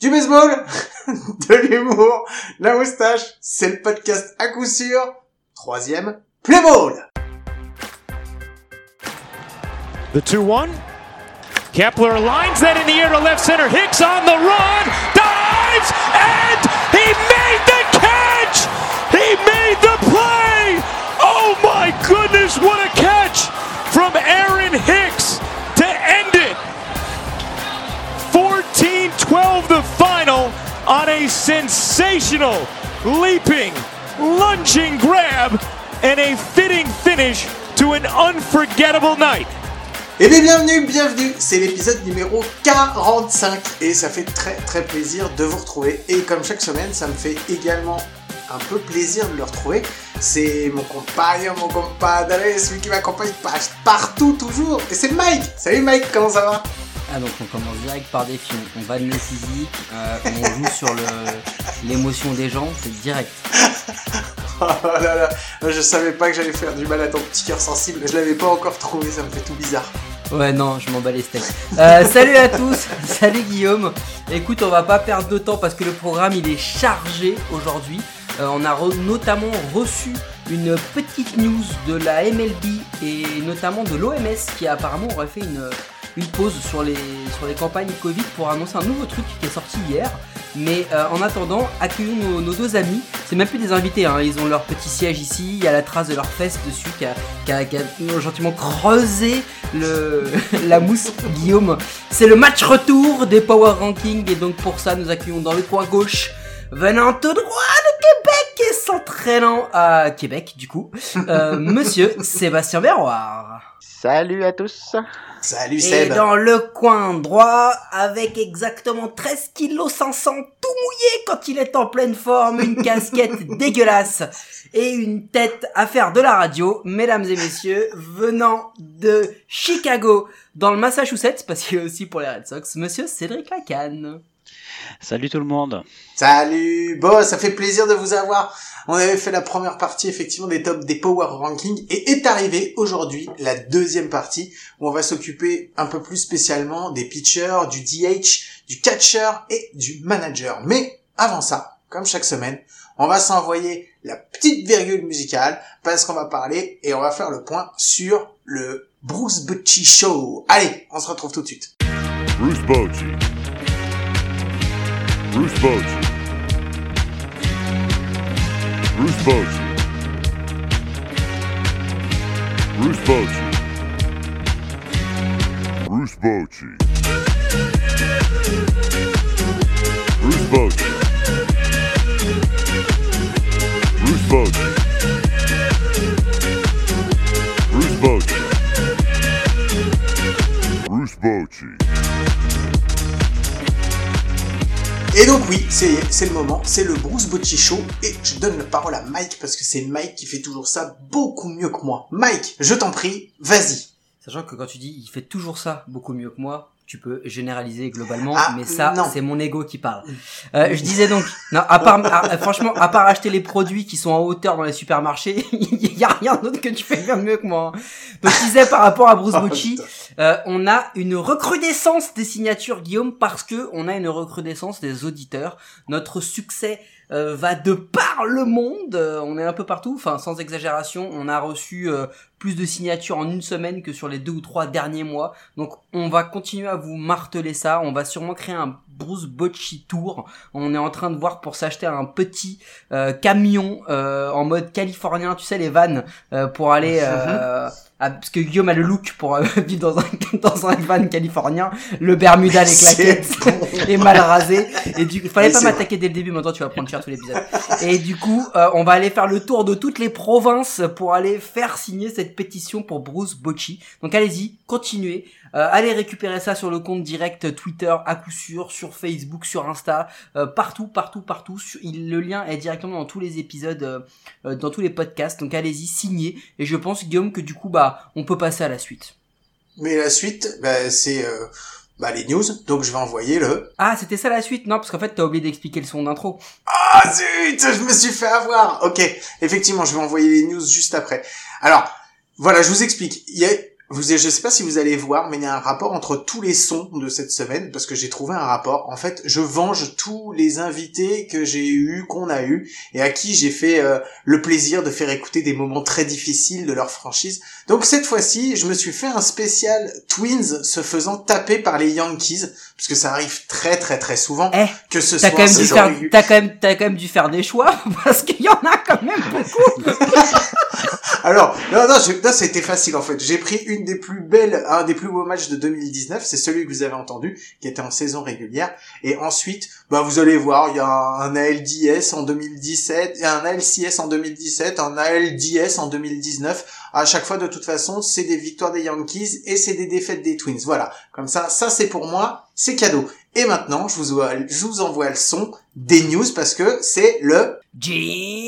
Du baseball, de l'humour, la moustache, c'est le podcast à coup sûr. Troisième, play ball. The 2-1. Kepler lines that in the air to left center. Hicks on the run. Dives! And he made the catch! He made the play! Oh my goodness, what a catch from Aaron Hicks 14-12 the final on a sensational leaping, lunging grab and a fitting finish to an unforgettable night. Eh bien bienvenue, bienvenue, c'est l'épisode numéro 45 et ça fait très très plaisir de vous retrouver et comme chaque semaine ça me fait également un peu plaisir de le retrouver. C'est mon compagnon, mon compadre, celui qui m'accompagne partout toujours et c'est Mike Salut Mike, comment ça va? Ah donc on commence direct par des films, on vanne le physique, euh, on joue sur le- l'émotion des gens, c'est direct. Oh là là, je savais pas que j'allais faire du mal à ton petit cœur sensible, je l'avais pas encore trouvé, ça me fait tout bizarre. Ouais non, je m'en bats les steaks. Euh, salut à tous, salut Guillaume. Écoute, on va pas perdre de temps parce que le programme il est chargé aujourd'hui. Euh, on a re- notamment reçu une petite news de la MLB et notamment de l'OMS qui apparemment aurait fait une, une pause sur les, campagnes Covid pour annoncer un nouveau truc qui est sorti hier. Mais euh, en attendant, accueillons nos, deux amis. C'est même plus des invités, hein. ils ont leur petit siège ici. Il y a la trace de leur fesse dessus qui a, qui a- gentiment creusé la mousse. Guillaume, c'est le match retour des Power Rankings et donc pour ça, nous accueillons dans le coin gauche, venant tout droit de Québec et s'entraînant à Québec du coup, euh, Monsieur Sébastien Berroir. Salut à tous. Salut Et Seb dans le coin droit, avec exactement 13 kg 500 tout mouillé quand il est en pleine forme, une casquette dégueulasse et une tête à faire de la radio, mesdames et messieurs, venant de Chicago, dans le Massachusetts, parce qu'il est aussi pour les Red Sox, monsieur Cédric Lacan. Salut tout le monde. Salut Bon, ça fait plaisir de vous avoir. On avait fait la première partie effectivement des tops des Power Rankings et est arrivé aujourd'hui la deuxième partie où on va s'occuper un peu plus spécialement des pitchers, du DH, du catcher et du manager. Mais avant ça, comme chaque semaine, on va s'envoyer la petite virgule musicale parce qu'on va parler et on va faire le point sur le Bruce Bocci Show. Allez, on se retrouve tout de suite. Bruce Bochy. Bruce Bochy. Bruce Bochy. Bruce Bochy. Bruce Bochy. Bruce Bochy. Bruce Bochy. Bruce Bochy. Bruce Bochy. Et donc oui, c'est le moment, c'est le Bruce Bocci et je donne la parole à Mike parce que c'est Mike qui fait toujours ça beaucoup mieux que moi. Mike, je t'en prie, vas-y. Sachant que quand tu dis il fait toujours ça beaucoup mieux que moi, tu peux généraliser globalement, Ah, mais ça, c'est mon ego qui parle. Euh, je disais donc, non, à part, à- franchement, à part acheter les produits qui sont en hauteur dans les supermarchés, il y a rien d'autre que tu fais bien mieux que moi. hein. Donc je disais par rapport à Bruce Bocci, putain. euh, on a une recrudescence des signatures, Guillaume, parce que on a une recrudescence des auditeurs. Notre succès euh, va de par le monde. euh, on est un peu partout. Enfin, sans exagération, on a reçu euh, plus de signatures en une semaine que sur les deux ou trois derniers mois. Donc, on va continuer à vous marteler ça. On va sûrement créer un Bruce Bocci Tour. On est en train de voir pour s'acheter un petit euh, camion euh, en mode californien, tu sais les vannes, euh, pour aller euh, à- parce que Guillaume a le look pour euh, vivre dans un dans un van californien, le Bermuda les claquettes et mal rasé. Et du coup, fallait Mais pas m'attaquer dès le début, maintenant tu vas prendre cher tout l'épisode. Et du coup, euh, on va aller faire le tour de toutes les provinces pour aller faire signer cette pétition pour Bruce Bocci. Donc allez-y, continuez. Euh, allez récupérer ça sur le compte direct Twitter à coup sûr, sur Facebook, sur Insta, euh, partout, partout, partout. Sur- il- le lien est directement dans tous les épisodes, euh, euh, dans tous les podcasts. Donc allez-y, signez. Et je pense Guillaume que du coup, bah, on peut passer à la suite. Mais la suite, bah, c'est euh, bah, les news, donc je vais envoyer le... Ah, c'était ça la suite? Non, parce qu'en fait, t'as oublié d'expliquer le son d'intro. Ah zut, je me suis fait avoir Ok, effectivement, je vais envoyer les news juste après. Alors, voilà, je vous explique. Il y a vous, je sais pas si vous allez voir, mais il y a un rapport entre tous les sons de cette semaine, parce que j'ai trouvé un rapport. En fait, je venge tous les invités que j'ai eu, qu'on a eu, et à qui j'ai fait euh, le plaisir de faire écouter des moments très difficiles de leur franchise. Donc cette fois-ci, je me suis fait un spécial Twins se faisant taper par les Yankees, parce que ça arrive très très très souvent Eh, que ce soit t'as quand quand même dû faire des choix parce qu'il y en a quand même beaucoup. Alors, non, non, je- non, c'était facile en fait. J'ai pris une des plus belles, un des plus beaux matchs de 2019, c'est celui que vous avez entendu, qui était en saison régulière. Et ensuite, bah vous allez voir, il y a un ALDS en 2017, il y a un ALCS en 2017, un ALDS en 2019. À chaque fois, de toute façon, c'est des victoires des Yankees et c'est des défaites des Twins. Voilà, comme ça, ça c'est pour moi, c'est cadeau. Et maintenant, je vous, envoie- je vous envoie le son des news parce que c'est le Jingle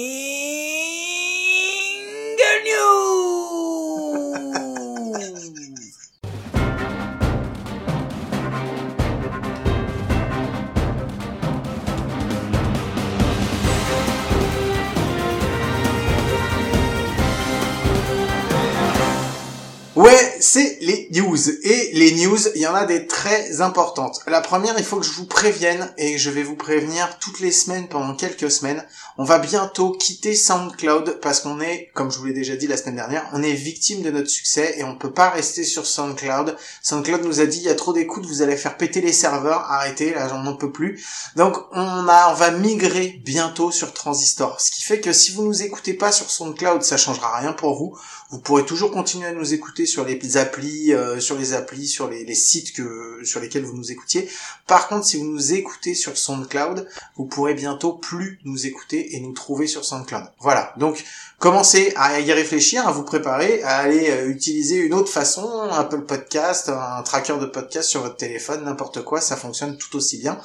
les news. Les news, il y en a des très importantes. La première, il faut que je vous prévienne, et je vais vous prévenir toutes les semaines pendant quelques semaines. On va bientôt quitter SoundCloud parce qu'on est, comme je vous l'ai déjà dit la semaine dernière, on est victime de notre succès et on ne peut pas rester sur SoundCloud. SoundCloud nous a dit, il y a trop d'écoute, vous allez faire péter les serveurs, arrêtez, là j'en en peux plus. Donc on a, on va migrer bientôt sur Transistor. Ce qui fait que si vous nous écoutez pas sur SoundCloud, ça changera rien pour vous. Vous pourrez toujours continuer à nous écouter sur les applis, euh, sur les applis, sur les, sites que sur lesquels vous nous écoutiez. Par contre, si vous nous écoutez sur SoundCloud, vous pourrez bientôt plus nous écouter et nous trouver sur SoundCloud. Voilà. Donc, commencez à y réfléchir, à vous préparer, à aller euh, utiliser une autre façon, Apple Podcast, un tracker de podcast sur votre téléphone, n'importe quoi, ça fonctionne tout aussi bien.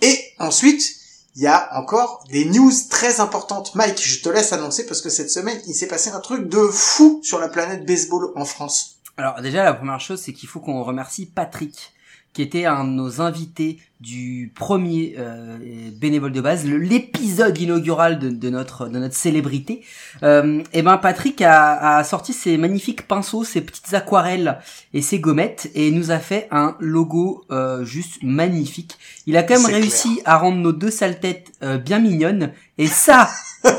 Et ensuite, il y a encore des news très importantes. Mike, je te laisse annoncer parce que cette semaine, il s'est passé un truc de fou sur la planète baseball en France. Alors déjà la première chose c'est qu'il faut qu'on remercie Patrick qui était un de nos invités du premier euh, bénévole de base, l'épisode inaugural de, de notre de notre célébrité. Euh, et ben Patrick a, a sorti ses magnifiques pinceaux, ses petites aquarelles et ses gommettes et nous a fait un logo euh, juste magnifique. Il a quand même réussi à rendre nos deux sales têtes euh, bien mignonnes et ça,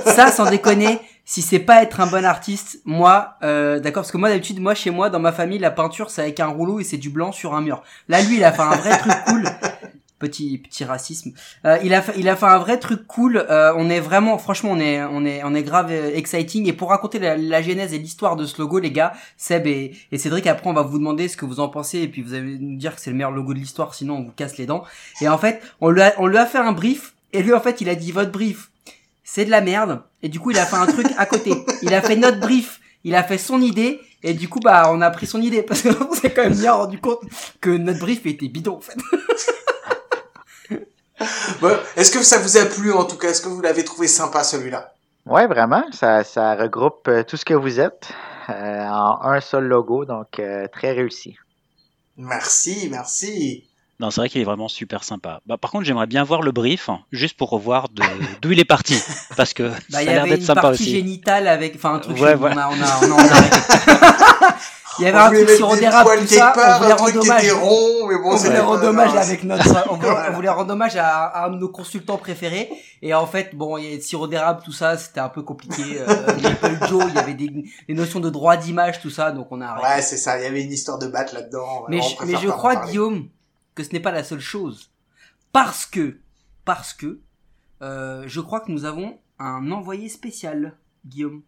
ça sans déconner. Si c'est pas être un bon artiste, moi, euh, d'accord, parce que moi d'habitude, moi chez moi, dans ma famille, la peinture c'est avec un rouleau et c'est du blanc sur un mur. Là, lui, il a fait un vrai truc cool. Petit petit racisme. Euh, il a fait, il a fait un vrai truc cool. Euh, on est vraiment, franchement, on est on est on est grave euh, exciting. Et pour raconter la, la genèse et l'histoire de ce logo, les gars, Seb et, et Cédric, après on va vous demander ce que vous en pensez et puis vous allez nous dire que c'est le meilleur logo de l'histoire. Sinon, on vous casse les dents. Et en fait, on lui a on lui a fait un brief et lui en fait, il a dit votre brief c'est de la merde. Et du coup, il a fait un truc à côté. Il a fait notre brief. Il a fait son idée. Et du coup, bah, on a pris son idée. Parce qu'on s'est quand même bien rendu compte que notre brief était bidon, en fait. Bon, Est-ce que ça vous a plu en tout cas? Est-ce que vous l'avez trouvé sympa celui-là? Ouais, vraiment. Ça, ça regroupe euh, tout ce que vous êtes euh, en un seul logo, donc euh, très réussi. Merci, merci. Non, c'est vrai qu'il est vraiment super sympa. Bah, par contre, j'aimerais bien voir le brief, hein, juste pour revoir de- d'où il est parti, parce que Bah, ça il a y l'air avait d'être une sympa partie aussi. génitale avec, enfin, un truc, Ouais, ouais. on a, on a, on a, on a arrêté. Il y avait On un truc mettre sirop des d'érable, poils tout ça. part, on voulait rendre hommage. rond, mais bon, on voulait rendre hommage avec notre, on voulait, on voulait rendre hommage à, à un de nos consultants préférés. Et en fait, bon, il y a sirop d'érable, tout ça, c'était un peu compliqué. Euh, Joe, il y avait des, des notions de droit d'image, tout ça, donc on a arrêté. Ouais, c'est ça. Il y avait une histoire de batte là-dedans. mais On je, mais je crois, parler. Guillaume, que ce n'est pas la seule chose. Parce que, parce que, euh, je crois que nous avons un envoyé spécial, Guillaume.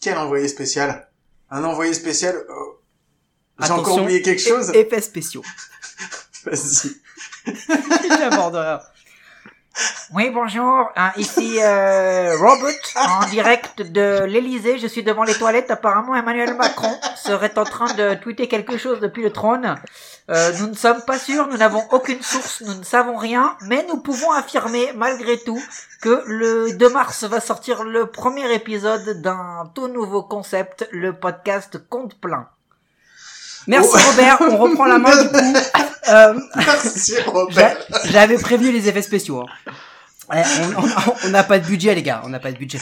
Quel envoyé spécial? Un envoyé spécial euh, J'ai encore oublié quelque chose? Effets spéciaux. Vas-y. Rien. Oui, bonjour. hein, ici euh, Robert, en direct de l'Elysée. Je suis devant les toilettes. Apparemment, Emmanuel Macron serait en train de tweeter quelque chose depuis le trône. Euh, nous ne sommes pas sûrs, nous n'avons aucune source, nous ne savons rien, mais nous pouvons affirmer, malgré tout, que le 2 mars va sortir le premier épisode d'un tout nouveau concept, le podcast Compte plein. Merci Oh. Robert, on reprend la main du coup. Euh, Merci Robert. J'avais prévenu les effets spéciaux. hein. On- n'a pas de budget, les gars. On n'a pas de budget.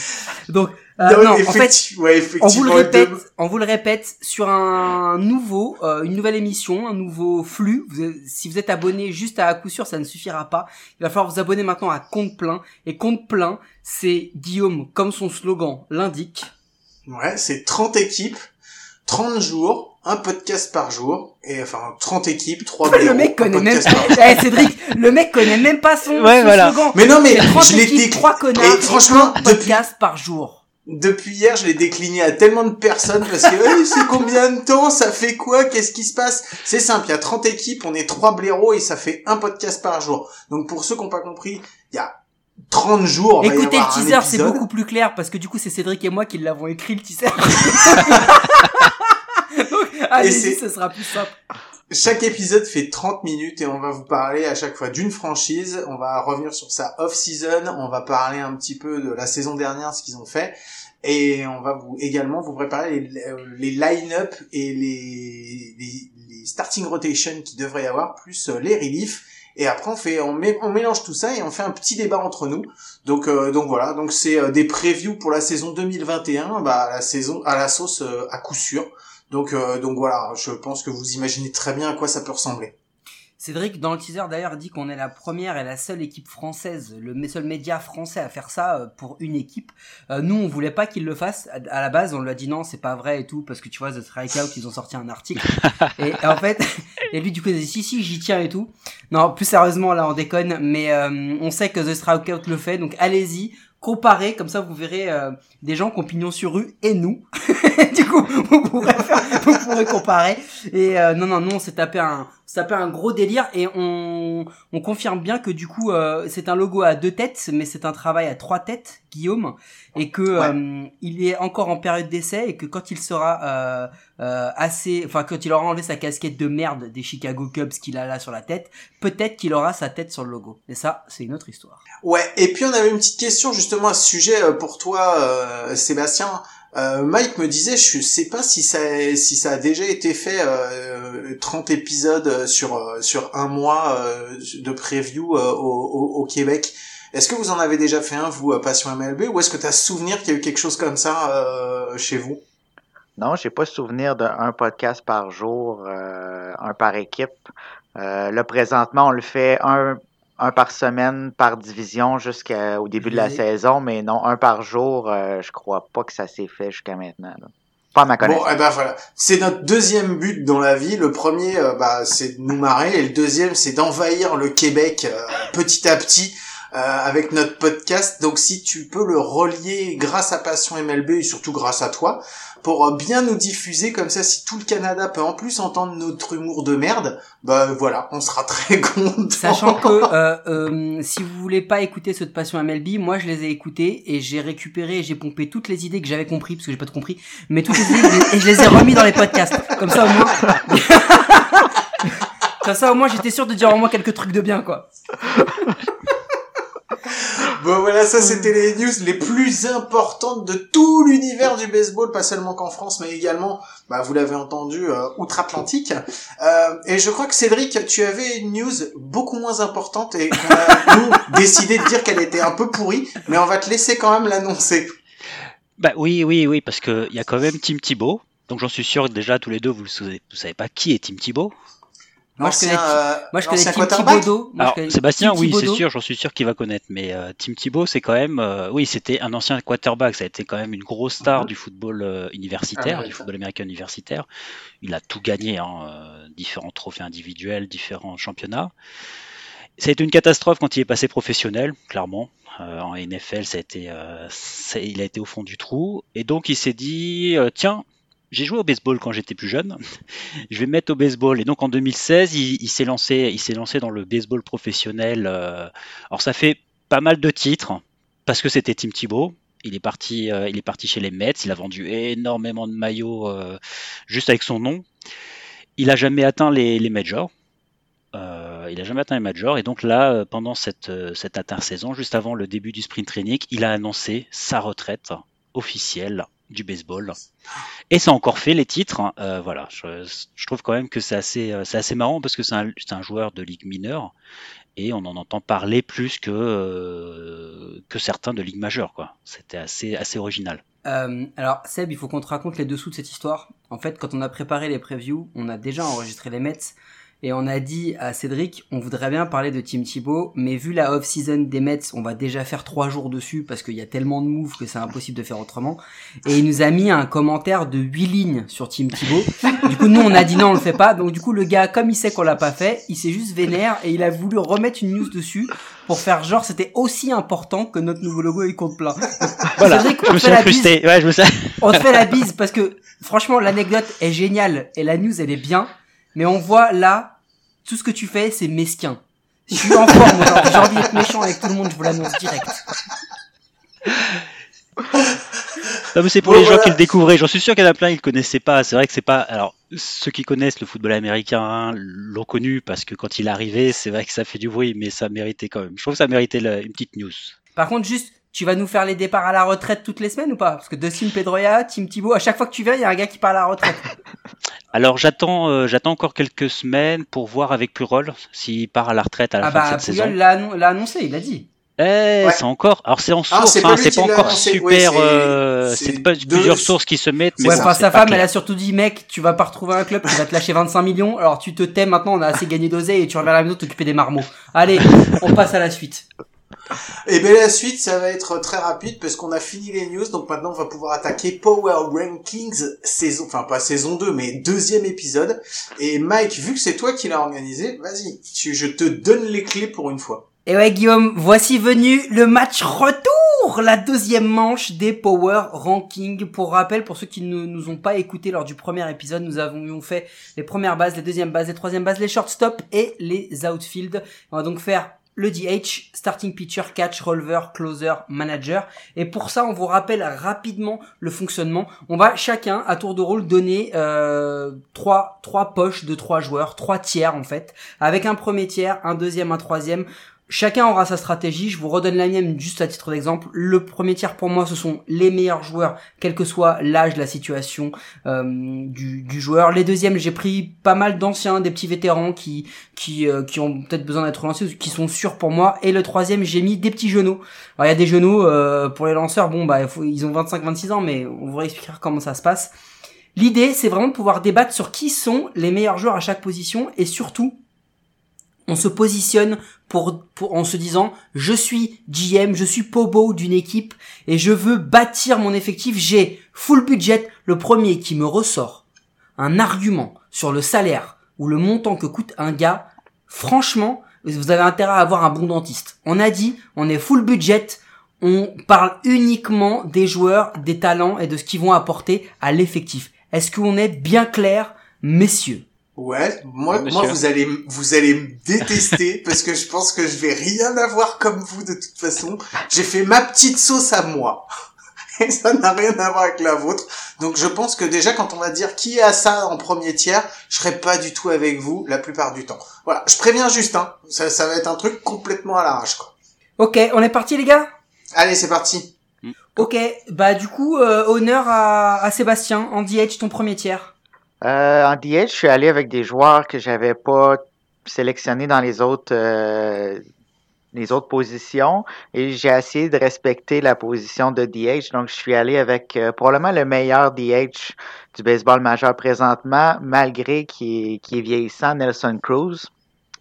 Donc, euh, Non, non, en fait, ouais, on vous le répète, on vous le répète sur un nouveau, euh, une nouvelle émission, un nouveau flux. Vous- si vous êtes abonné juste à à coup sûr, ça ne suffira pas. Il va falloir vous abonner maintenant à compte plein. Et compte plein, c'est Guillaume, comme son slogan l'indique. Ouais, c'est 30 équipes, 30 jours, un podcast par jour, et enfin 30 équipes, 3 le mec connaît même pas. Eh, Cédric, le mec connaît même pas son, Ouais, son voilà. slogan. Mais non, mais C'est 30 je dit. 3 connards, Et franchement, un depuis- podcast par jour. Depuis hier, je l'ai décliné à tellement de personnes parce que hey, c'est combien de temps, ça fait quoi, qu'est-ce qui se passe? C'est simple, il y a 30 équipes, on est 3 blaireaux et ça fait un podcast par jour. Donc pour ceux qui n'ont pas compris, il y a 30 jours. va y Écoutez le teaser, c'est beaucoup plus clair parce que du coup c'est Cédric et moi qui l'avons écrit le teaser. Donc allez-y, ce sera plus simple. Chaque épisode fait 30 minutes et on va vous parler à chaque fois d'une franchise. On va revenir sur sa off-season. On va parler un petit peu de la saison dernière, ce qu'ils ont fait. Et on va vous également vous préparer les, euh, les line-up et les, les, les starting rotation qui devrait y avoir, plus euh, les reliefs. Et après on fait, on, met, on mélange tout ça et on fait un petit débat entre nous. Donc euh, donc voilà, donc c'est euh, des previews pour la saison 2021, bah la saison à la sauce euh, à coup sûr. Donc euh, donc voilà, je pense que vous imaginez très bien à quoi ça peut ressembler. Cédric, dans le teaser d'ailleurs, dit qu'on est la première et la seule équipe française, le seul média français à faire ça euh, pour une équipe. Euh, nous, on voulait pas qu'il le fasse. À à la base, on lui a dit non, c'est pas vrai et tout, parce que tu vois, The Strikeout, ils ont sorti un article. et en fait, et lui, du coup, il a dit si, si, j'y tiens et tout. Non, plus sérieusement, là, on déconne, mais euh, on sait que The Strikeout le fait, donc allez-y. Comparez, comme ça vous verrez euh, des gens qui ont pignon sur rue et nous. du coup, vous pourrez, faire- vous pourrez comparer. Et euh, non, non, non, on s'est tapé un, s'est tapé un gros délire et on, on confirme bien que du coup, euh, c'est un logo à deux têtes, mais c'est un travail à trois têtes, Guillaume, et que Ouais. euh, il est encore en période d'essai et que quand il sera euh, euh, assez, enfin quand il aura enlevé sa casquette de merde des Chicago Cubs qu'il a là sur la tête, peut-être qu'il aura sa tête sur le logo. Et ça, c'est une autre histoire. Ouais, et puis on avait une petite question justement à ce sujet euh, pour toi, euh, Sébastien. Euh, Mike me disait, je sais pas si ça, si ça a déjà été fait, euh, 30 épisodes euh, sur euh, sur un mois de preview au, Québec. Est-ce que vous en avez déjà fait un, vous, Passion MLB, ou est-ce que tu as souvenir qu'il y a eu quelque chose comme ça chez vous? Non, j'ai pas souvenir d'un podcast par jour, un par équipe. Euh, là, présentement, on le fait un, un par semaine, par division jusqu'au début de la Oui. saison, mais non, un par jour, euh, je crois pas que ça s'est fait jusqu'à maintenant. là. Pas à ma connaissance. Bon, eh ben voilà, c'est notre deuxième but dans la vie. Le premier, euh, bah, c'est de nous marrer, et le deuxième, c'est d'envahir le Québec euh, petit à petit avec notre podcast. Donc, si tu peux le relier grâce à Passion MLB et surtout grâce à toi, pour euh, bien nous diffuser comme ça, si tout le Canada peut en plus entendre notre humour de merde, bah voilà, on sera très content. Sachant que euh, euh, si vous voulez pas écouter ceux de Passion MLB, moi je les ai écoutés et j'ai récupéré et j'ai pompé toutes les idées que j'avais compris parce que j'ai pas tout compris, mais toutes les idées et je les ai remis dans les podcasts. Comme ça au moins. Comme ça au moins j'étais sûr de dire au moins quelques trucs de bien quoi. Bon voilà, ça c'était les news les plus importantes de tout l'univers du baseball, pas seulement qu'en France, mais également, bah, vous l'avez entendu, euh, outre-Atlantique. Euh, et je crois que Cédric, tu avais une news beaucoup moins importante et qu'on a nous, décidé de dire qu'elle était un peu pourrie, mais on va te laisser quand même l'annoncer. Bah oui, oui, oui, parce que il y a quand même Tim Thibault. Donc j'en suis sûr que déjà tous les deux vous vous savez pas qui est Tim Thibault. Moi, je connais euh, Moi je connais l'ancien Tim je Alors connais Sébastien, Tim oui, c'est sûr, j'en suis sûr qu'il va connaître. Mais euh, Tim Thibault, c'est quand même, euh, oui, c'était un ancien quarterback. Ça a été quand même une grosse star du football euh, universitaire, Ah, ouais, du ça. football américain universitaire. Il a tout gagné, hein, euh, différents trophées individuels, différents championnats. Ça a été une catastrophe quand il est passé professionnel, clairement. Euh, en NFL, ça a été, euh, ça- il a été au fond du trou. Et donc il s'est dit, euh, tiens, j'ai joué au baseball quand j'étais plus jeune. Je vais me mettre au baseball. Et donc en 2016, il, s'est lancé, il s'est lancé dans le baseball professionnel. euh, alors ça fait pas mal de titres parce que c'était Tim Thibault. Il est parti, euh, il est parti chez les Mets. Il a vendu énormément de maillots euh, juste avec son nom. Il a jamais atteint les, majors. Il a jamais atteint les majors. Et donc là, pendant cette, cette intersaison, juste avant le début du sprint training, il a annoncé sa retraite officielle du baseball. Et ça a encore fait les titres. hein. Euh, voilà, je, trouve quand même que c'est assez, euh, c'est assez marrant parce que c'est un, joueur de ligue mineure et on en entend parler plus que que certains de ligue majeure, quoi. C'était assez, assez original. Euh, alors Seb, il faut qu'on te raconte les dessous de cette histoire. En fait, quand on a préparé les previews, on a déjà enregistré les Mets et on a dit à Cédric, on voudrait bien parler de Tim Thibault, mais vu la off-season des Mets, on va déjà faire trois jours dessus parce qu'il y a tellement de moves que c'est impossible de faire autrement. Et il nous a mis un commentaire de 8 lignes sur Tim Thibault. Du coup, nous, on a dit non, on le fait pas. Donc du coup, le gars, comme il sait qu'on l'a pas fait, il s'est juste vénère et il a voulu remettre une news dessus pour faire genre c'était aussi important que notre nouveau logo et compte plein. Voilà, Cédric, je on me suis incrusté. Ouais, je me suis... On te fait la bise parce que franchement l'anecdote est géniale et la news elle est bien, mais on voit là tout ce que tu fais c'est mesquin. Je suis en forme j'ai envie d'être méchant avec tout le monde, je vous l'annonce direct. Non, mais c'est pour Bon, les gens qui le découvraient. J'en suis sûr qu'il y en a plein, ils le connaissaient pas. C'est vrai que c'est pas. Alors, ceux qui connaissent le football américain l'ont connu parce que quand il est arrivé, c'est vrai que ça fait du bruit, mais ça méritait quand même. Je trouve que ça méritait la- une petite news. Par contre juste tu vas nous faire les départs à la retraite toutes les semaines ou pas? Parce que Dustin Pedroia, Tim Thibault, à chaque fois que tu viens, il y a un gars qui part à la retraite. Alors, j'attends, euh, j'attends encore quelques semaines pour voir avec Purol s'il part à la retraite à la Ah fin bah de cette Puyol saison. l'a annon- l'a annoncé, il a dit. Eh, Ouais. c'est encore. Alors, c'est en Ah, source, c'est hein, pas lui c'est pas l'a encore annoncé. Ouais, super. c'est- euh, c'est c'est pas deux- plusieurs sources qui se mettent, mais ouais, bon, enfin sa femme, clair. elle a surtout dit mec, tu vas pas retrouver un club qui va te lâcher 25 millions, alors tu te tais maintenant, on a assez gagné d'oseille et tu reviens à la maison t'occuper des marmots. Allez, on passe à la suite. Et bien la suite, ça va être très rapide parce qu'on a fini les news, donc maintenant on va pouvoir attaquer Power Rankings saison, enfin pas saison 2, mais deuxième épisode. Et Mike, vu que c'est toi qui l'as organisé, vas-y, je te donne les clés pour une fois. Et ouais Guillaume, voici venu le match retour, la deuxième manche des Power Rankings. Pour rappel, pour ceux qui ne nous ont pas écouté lors du premier épisode, nous avions fait les premières bases, les deuxièmes bases, les troisièmes bases, les shortstop et les outfield. On va donc faire le DH, starting pitcher, catch, roller, closer, manager. Et pour ça, on vous rappelle rapidement le fonctionnement. On va chacun, à tour de rôle, donner euh, trois, trois poches de trois joueurs, trois tiers en fait, avec un premier tiers, un deuxième, un troisième. Chacun aura sa stratégie. Je vous redonne la mienne juste à titre d'exemple. Le premier tiers pour moi, ce sont les meilleurs joueurs, quel que soit l'âge, la situation euh, du, joueur. Les deuxièmes, j'ai pris pas mal d'anciens, des petits vétérans qui qui euh, ont peut-être besoin d'être lancés, qui sont sûrs pour moi. Et le troisième, j'ai mis des petits genoux. Alors il y a des genoux euh, pour les lanceurs. Bon bah ils ont 25-26 ans, mais on vous expliquera comment ça se passe. L'idée, c'est vraiment de pouvoir débattre sur qui sont les meilleurs joueurs à chaque position et surtout on se positionne pour, en se disant je suis GM, je suis Pobo d'une équipe et je veux bâtir mon effectif, j'ai full budget, le premier qui me ressort un argument sur le salaire ou le montant que coûte un gars, franchement, vous avez intérêt à avoir un bon dentiste. On a dit, on est full budget, on parle uniquement des joueurs, des talents et de ce qu'ils vont apporter à l'effectif. Est-ce qu'on est bien clair, messieurs? Ouais, moi, Monsieur. moi vous allez, vous allez me détester parce que je pense que je vais rien avoir comme vous de toute façon. J'ai fait ma petite sauce à moi. Et ça n'a rien à voir avec la vôtre. Donc je pense que déjà quand on va dire qui a ça en premier tiers, je serai pas du tout avec vous la plupart du temps. Voilà, je préviens juste, hein. Ça, ça va être un truc complètement à l'arrache, quoi. Ok, on est parti les gars? Allez, c'est parti. Ok, bah du coup, euh, honneur à, à Sébastien, en DH, ton premier tiers. Euh, en DH, je suis allé avec des joueurs que j'avais pas sélectionnés dans les autres euh, les autres positions et j'ai essayé de respecter la position de DH. Donc, je suis allé avec euh, probablement le meilleur DH du baseball majeur présentement, malgré qu'il est, vieillissant, Nelson Cruz.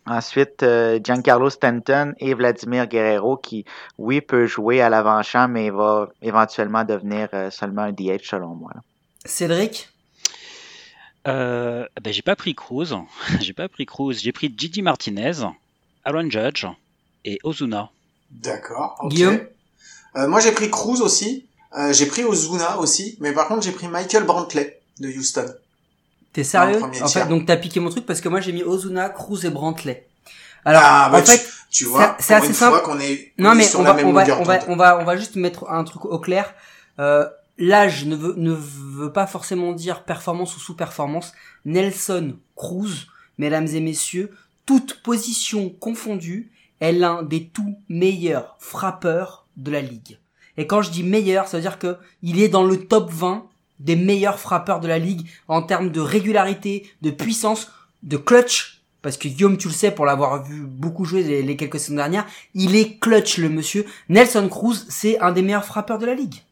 Ensuite, euh, Giancarlo Stanton et Vladimir Guerrero, qui, oui, peut jouer à l'avant-champ, mais va éventuellement devenir euh, seulement un DH selon moi. Cédric? Euh, ben, j'ai pas pris Cruz, j'ai pas pris Cruz, j'ai pris Gigi Martinez, Aaron Judge et Ozuna. D'accord. Guillaume Euh, moi j'ai pris Cruz aussi. Euh, j'ai pris Ozuna aussi. Mais par contre j'ai pris Michael Brantley de Houston. T'es sérieux En fait, donc t'as piqué mon truc parce que moi j'ai mis Ozuna, Cruz et Brantley. Alors, ah, bah, en fait, tu, tu vois, c'est assez une simple. fois qu'on est, non mais sur on la va, même on va, on va, on va juste mettre un truc au clair. Euh, L'âge ne veut, ne veut pas forcément dire performance ou sous-performance. Nelson Cruz, mesdames et messieurs, toute position confondue, est l'un des tout meilleurs frappeurs de la ligue. Et quand je dis meilleur, ça veut dire que il est dans le top 20 des meilleurs frappeurs de la ligue en termes de régularité, de puissance, de clutch. Parce que Guillaume, tu le sais, pour l'avoir vu beaucoup jouer les, les quelques saisons dernières, il est clutch le monsieur. Nelson Cruz, c'est un des meilleurs frappeurs de la ligue.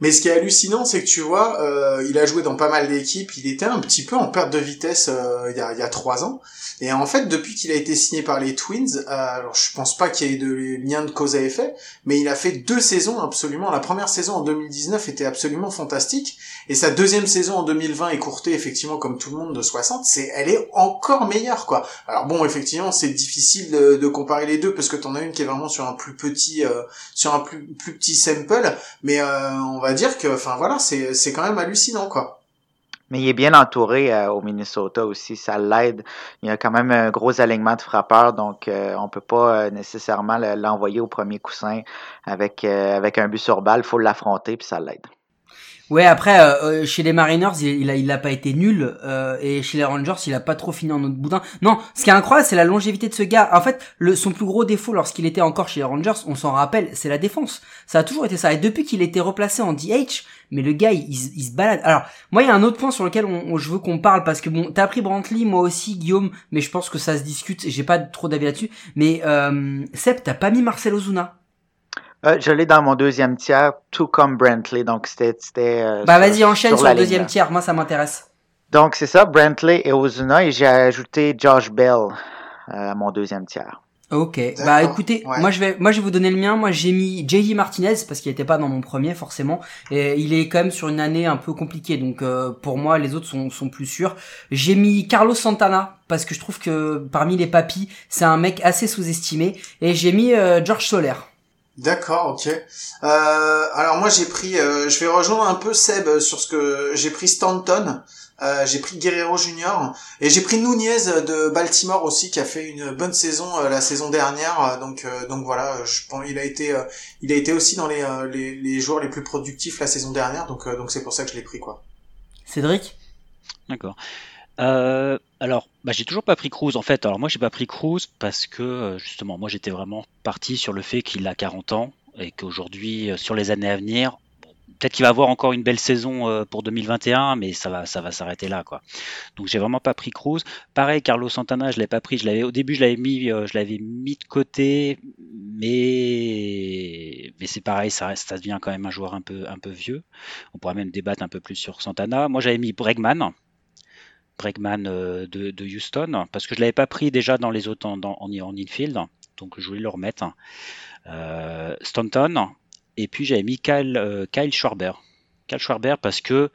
Mais ce qui est hallucinant, c'est que tu vois, euh, il a joué dans pas mal d'équipes. Il était un petit peu en perte de vitesse euh, il y a il y a trois ans. Et en fait, depuis qu'il a été signé par les Twins, euh, alors je pense pas qu'il y ait de lien de cause à effet, mais il a fait deux saisons absolument. La première saison en 2019 était absolument fantastique, et sa deuxième saison en 2020 écourtée effectivement comme tout le monde de 60, c'est elle est encore meilleure quoi. Alors bon, effectivement, c'est difficile de, de comparer les deux parce que t'en as une qui est vraiment sur un plus petit, euh, sur un plus plus petit sample, mais euh, on dire que, enfin voilà, c'est quand même hallucinant quoi. Mais il est bien entouré euh, au Minnesota aussi, ça l'aide. Il y a quand même un gros alignement de frappeurs, donc euh, on peut pas euh, nécessairement le- l'envoyer au premier coussin avec, euh, avec un but sur balle. Il faut l'affronter, puis ça l'aide. Ouais, après, euh, euh, chez les Mariners, il, il il a pas été nul, euh, et chez les Rangers, il a pas trop fini en autre boudin. Non, ce qui est incroyable, c'est la longévité de ce gars. En fait, le, son plus gros défaut lorsqu'il était encore chez les Rangers, on s'en rappelle, c'est la défense. Ça a toujours été ça. Et depuis qu'il été replacé en DH, mais le gars, il, il- se balade. Alors, moi, il y a un autre point sur lequel on, on- je veux qu'on parle, parce que bon, t'as pris Brantley, moi aussi, Guillaume, mais je pense que ça se discute, j'ai pas trop d'avis là-dessus. Mais, euh, Seb, t'as pas mis Marcel Ozuna. Euh, je l'ai dans mon deuxième tiers, tout comme Brantley, donc c'était... c'était, euh, Bah, vas-y, enchaîne sur le deuxième ligne. tiers, moi, ça m'intéresse. Donc c'est ça, Brantley et Ozuna, et j'ai ajouté Josh Bell euh, à mon deuxième tiers. Ok, D'accord, bah écoutez, ouais. moi je vais, moi je vais vous donner le mien. Moi j'ai mis J.J. Martinez parce qu'il était pas dans mon premier forcément, et il est quand même sur une année un peu compliquée. Donc euh, pour moi les autres sont, sont plus sûrs. J'ai mis Carlos Santana parce que je trouve que parmi les papis c'est un mec assez sous-estimé, et j'ai mis euh, George Soler. D'accord, ok. Euh, alors moi j'ai pris, euh, je vais rejoindre un peu Seb sur ce que j'ai pris Stanton, euh, j'ai pris Guerrero Junior et j'ai pris Nunez de Baltimore aussi qui a fait une bonne saison euh, la saison dernière. euh, donc euh, donc voilà, je pense il a été euh, il a été aussi dans les, euh, les les joueurs les plus productifs la saison dernière. Donc euh, donc c'est pour ça que je l'ai pris quoi. Cédric? D'accord. Euh, alors, bah, j'ai toujours pas pris Cruz en fait. Alors moi, j'ai pas pris Cruz parce que euh, justement, moi, j'étais vraiment parti sur le fait qu'il a 40 ans et qu'aujourd'hui, euh, sur les années à venir, peut-être qu'il va avoir encore une belle saison euh, pour 2021, mais ça va, ça va s'arrêter là, quoi. Donc, j'ai vraiment pas pris Cruz. Pareil, Carlos Santana, je l'ai pas pris. Je l'avais au début, je l'avais mis, je l'avais mis de côté, mais mais c'est pareil, ça reste, ça devient quand même un joueur un peu, un peu vieux. On pourra même débattre un peu plus sur Santana. Moi, j'avais mis Bregman. Bregman euh, de, Houston, parce que je l'avais pas pris déjà dans les autres en, infield, donc je voulais le remettre. Euh, Stanton, et puis j'avais mis Kyle, euh, Kyle Schwarber. Kyle Schwarber parce que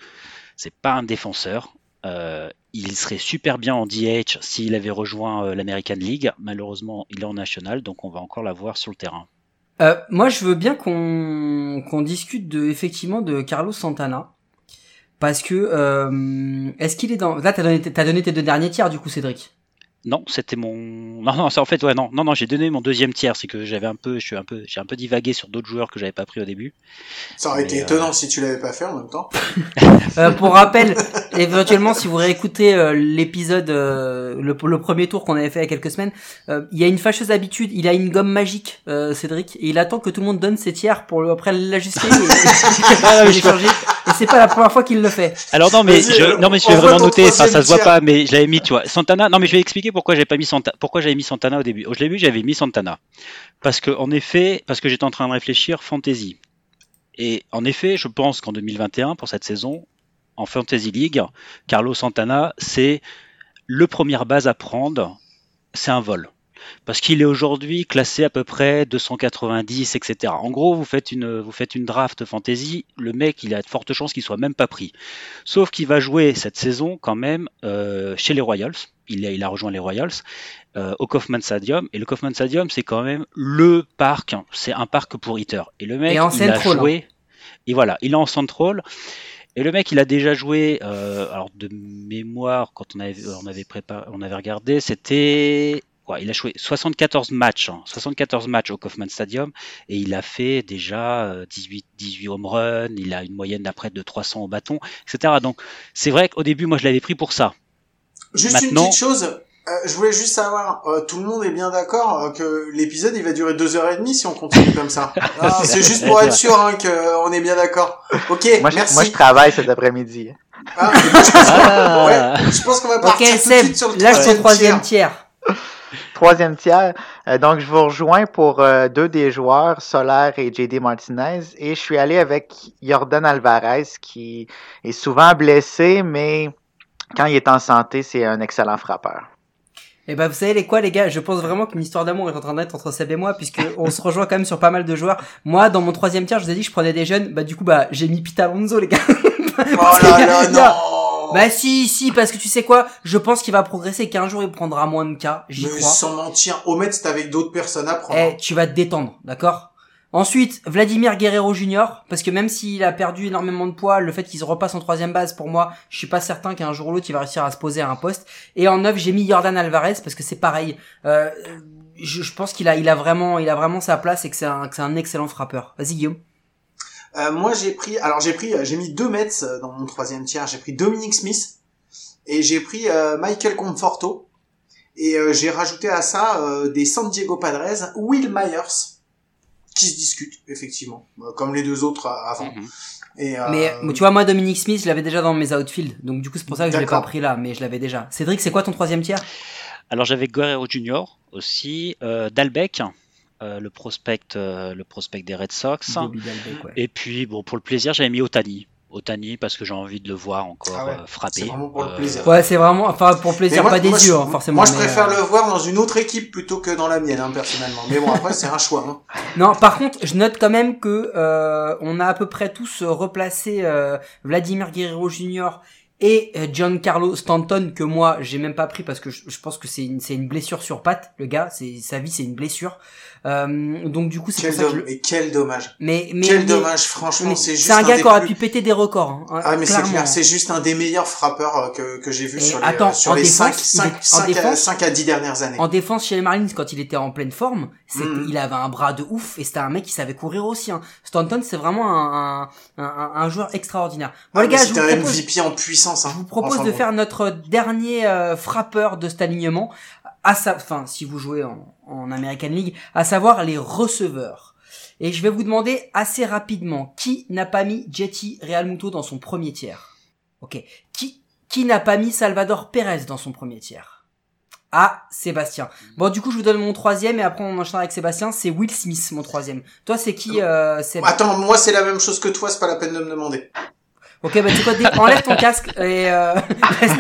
c'est pas un défenseur. Il serait super bien en DH s'il avait rejoint l'American League. Malheureusement, il est en national, donc on va encore l'avoir sur le terrain. Moi, je veux bien qu'on discute effectivement de Carlos Santana parce que euh, est-ce qu'il est dans là t'as donné t'as donné tes deux derniers tiers du coup Cédric. Non, c'était mon. Non, non, c'est en fait, ouais, non, non, non, j'ai donné mon deuxième tiers. C'est que j'avais un peu, je suis un peu, j'ai un peu divagué sur d'autres joueurs que j'avais pas pris au début. Ça aurait Mais, été euh, étonnant si tu l'avais pas fait en même temps. Euh, pour rappel, éventuellement, si vous réécoutez euh, l'épisode, euh, le, le premier tour qu'on avait fait il y a quelques semaines, euh, il y a une fâcheuse habitude. Il a une gomme magique, euh, Cédric, et il attend que tout le monde donne ses tiers pour le- après l'ajuster et, et les changer. Et c'est pas la première fois qu'il le fait. Alors non, mais je, non, mais je l'ai vraiment noté. Enfin, ça se voit pas, mais je l'avais mis, tu vois. Santana. Non, mais je vais expliquer pourquoi j'avais pas mis Santana. Pourquoi j'avais mis Santana au début. Au début, j'avais mis Santana parce que, en effet, parce que j'étais en train de réfléchir fantasy. Et en effet, je pense qu'en 2021, pour cette saison, en Fantasy League, Carlos Santana, c'est le première base à prendre. C'est un vol. Parce qu'il est aujourd'hui classé à peu près 290, etc. En gros, vous faites une, vous faites une draft fantasy, le mec, il a de fortes chances qu'il soit même pas pris. Sauf qu'il va jouer cette saison quand même euh, chez les Royals. Il a, il a rejoint les Royals euh, au Kaufman Stadium. Et le Kaufman Stadium, c'est quand même le parc. C'est un parc pour hitter. Et le mec, Et en il a joué. Et voilà, il est en central. Et le mec, il a déjà joué. euh, alors de mémoire, quand on avait, on avait préparé, on avait regardé, c'était. Quoi, il a joué 74 matchs, hein, 74 matchs au Kaufman Stadium et il a fait déjà euh, 18, 18 home runs, il a une moyenne d'après de 300 au bâton, etc. Donc c'est vrai qu'au début, moi je l'avais pris pour ça. Juste Maintenant- une petite chose, euh, je voulais juste savoir, euh, tout le monde est bien d'accord euh, que l'épisode il va durer deux heures et demie si on continue comme ça. Ah, c'est juste pour être sûr hein, qu'on est bien d'accord. Ok, Moi, je, merci. moi, je travaille cet après-midi. Ah, je pense qu'on- Ah. ouais, je qu'on va partir tout de suite sur le troisième troisième tiers. tiers. Troisième tiers. Euh, donc, je vous rejoins pour euh, deux des joueurs, Solaire et JD Martinez. Et je suis allé avec Jordan Alvarez, qui est souvent blessé, mais quand il est en santé, c'est un excellent frappeur. Et bah vous savez les quoi les gars, je pense vraiment qu'une histoire d'amour est en train d'être entre Seb et moi puisque on se rejoint quand même sur pas mal de joueurs. Moi dans mon troisième tiers, je vous ai dit que je prenais des jeunes, bah du coup bah j'ai mis Pita Alonso les gars. Oh là là, non Bah si si parce que tu sais quoi, je pense qu'il va progresser qu'un jour il prendra moins de cas, j'y Mais crois. sans mentir, au Met, c'est avec d'autres personnes à prendre. Eh, tu vas te détendre, d'accord? Ensuite, Vladimir Guerrero Junior, parce que même s'il a perdu énormément de poids, le fait qu'il se repasse en troisième base, pour moi, je suis pas certain qu'un jour ou l'autre il va réussir à se poser à un poste. Et en neuf, j'ai mis Jordan Alvarez parce que c'est pareil. Euh, je, je pense qu'il a, il a vraiment, il a vraiment sa place et que c'est un, que c'est un excellent frappeur. Vas-y Guillaume. Euh, moi, j'ai pris, alors j'ai pris, euh, j'ai mis deux Mets euh, dans mon troisième tiers. J'ai pris Dominic Smith et j'ai pris euh, Michael Conforto et euh, j'ai rajouté à ça euh, des San Diego Padres, Will Myers, qui se discutent effectivement, comme les deux autres avant. Mhm. Et, euh, Mais tu vois, moi Dominic Smith, je l'avais déjà dans mes outfields, donc du coup c'est pour ça que je l'ai pas pris là, mais je l'avais déjà. Cédric, c'est quoi ton troisième tiers? Alors j'avais Guerrero Junior aussi, euh, Dalbec, euh, le prospect, euh, le prospect des Red Sox. Bobby Dalbec, ouais. Et puis bon pour le plaisir j'avais mis Otani. Otani parce que j'ai envie de le voir encore Ah ouais, euh, frapper. c'est vraiment pour le plaisir. Ouais, c'est vraiment, enfin pour plaisir, moi- pas des moi, yeux, hein, forcément. Moi, je mais, préfère euh, le voir dans une autre équipe plutôt que dans la mienne, hein, personnellement. Mais bon, après, c'est un choix. Hein. Non, par contre, je note quand même que euh, on a à peu près tous euh, replacé euh, Vladimir Guerrero Jr. et euh, Giancarlo Stanton que moi j'ai même pas pris parce que je, je pense que c'est une c'est une blessure sur patte, le gars, c'est sa vie c'est une blessure. Euh, donc du coup c'est ça que je et quel dommage. mais mais quel mais- dommage, franchement, mais c'est juste c'est un gars qui aurait plus- pu péter des records. Hein, Ah mais c'est clair, c'est juste un des meilleurs frappeurs euh, que, que j'ai vu Et sur les, attends, sur les défense, 5, il est- en défense- à, 5 à 10 dernières années. En défense chez les Marlins, quand il était en pleine forme, Mhm. il avait un bras de ouf et c'était un mec qui savait courir aussi. Hein. Stanton, c'est vraiment un, un, un, un joueur extraordinaire. Bon Ah, les mais gars, je vous propose, MVP en puissance. Hein. je vous propose de faire notre dernier euh, frappeur de cet alignement, à sa, enfin si vous jouez en, en American League, à savoir les receveurs. Et je vais vous demander assez rapidement qui n'a pas mis Jetty Real Muto dans son premier tiers? Ok. Qui qui n'a pas mis Salvador Perez dans son premier tiers? Ah, Sébastien. Bon, du coup, je vous donne mon troisième et après on enchaînera avec Sébastien. C'est Will Smith, mon troisième. Toi, c'est qui euh, Attends, moi c'est la même chose que toi, c'est pas la peine de me demander. Ok, bah tu quoi, enlève ton casque et euh, laisse-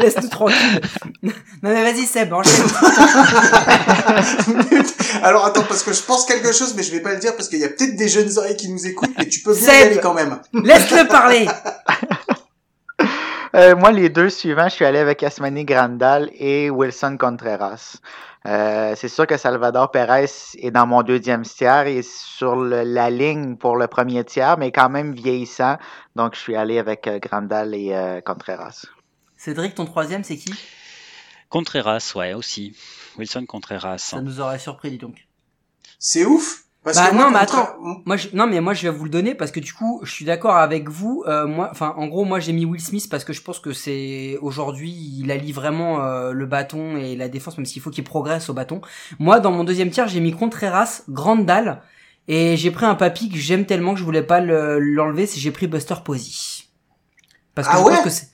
laisse-nous tranquille. Non mais vas-y Seb, enchaîne. Alors attends, parce que je pense quelque chose, mais je vais pas le dire parce qu'il y a peut-être des jeunes oreilles qui nous écoutent, mais tu peux bien y Seb. aller quand même. Laisse-le parler. Euh, moi, les deux suivants, je suis allé avec Asmani Grandal et Wilson Contreras. Euh, c'est sûr que Salvador Perez est dans mon deuxième tiers et sur le- la ligne pour le premier tiers, mais quand même vieillissant. Donc, je suis allé avec euh, Grandal et euh, Contreras. Cédric, ton troisième, c'est qui? Contreras, ouais aussi. Wilson Contreras. Ça nous aurait surpris, dis donc. C'est ouf. Parce Bah que moi, non, mais attends. Moi, je, non, mais moi, je vais vous le donner parce que du coup, je suis d'accord avec vous. Euh, moi, enfin, en gros, moi, j'ai mis Will Smith parce que je pense que c'est aujourd'hui, il allie vraiment euh, le bâton et la défense, même s'il faut qu'il progresse au bâton. Moi, dans mon deuxième tiers, j'ai mis Contreras, Grande Dalle, et j'ai pris un papy que j'aime tellement que je voulais pas le- l'enlever, c'est j'ai pris Buster Posey. Parce que Ah je ouais? pense que c'est.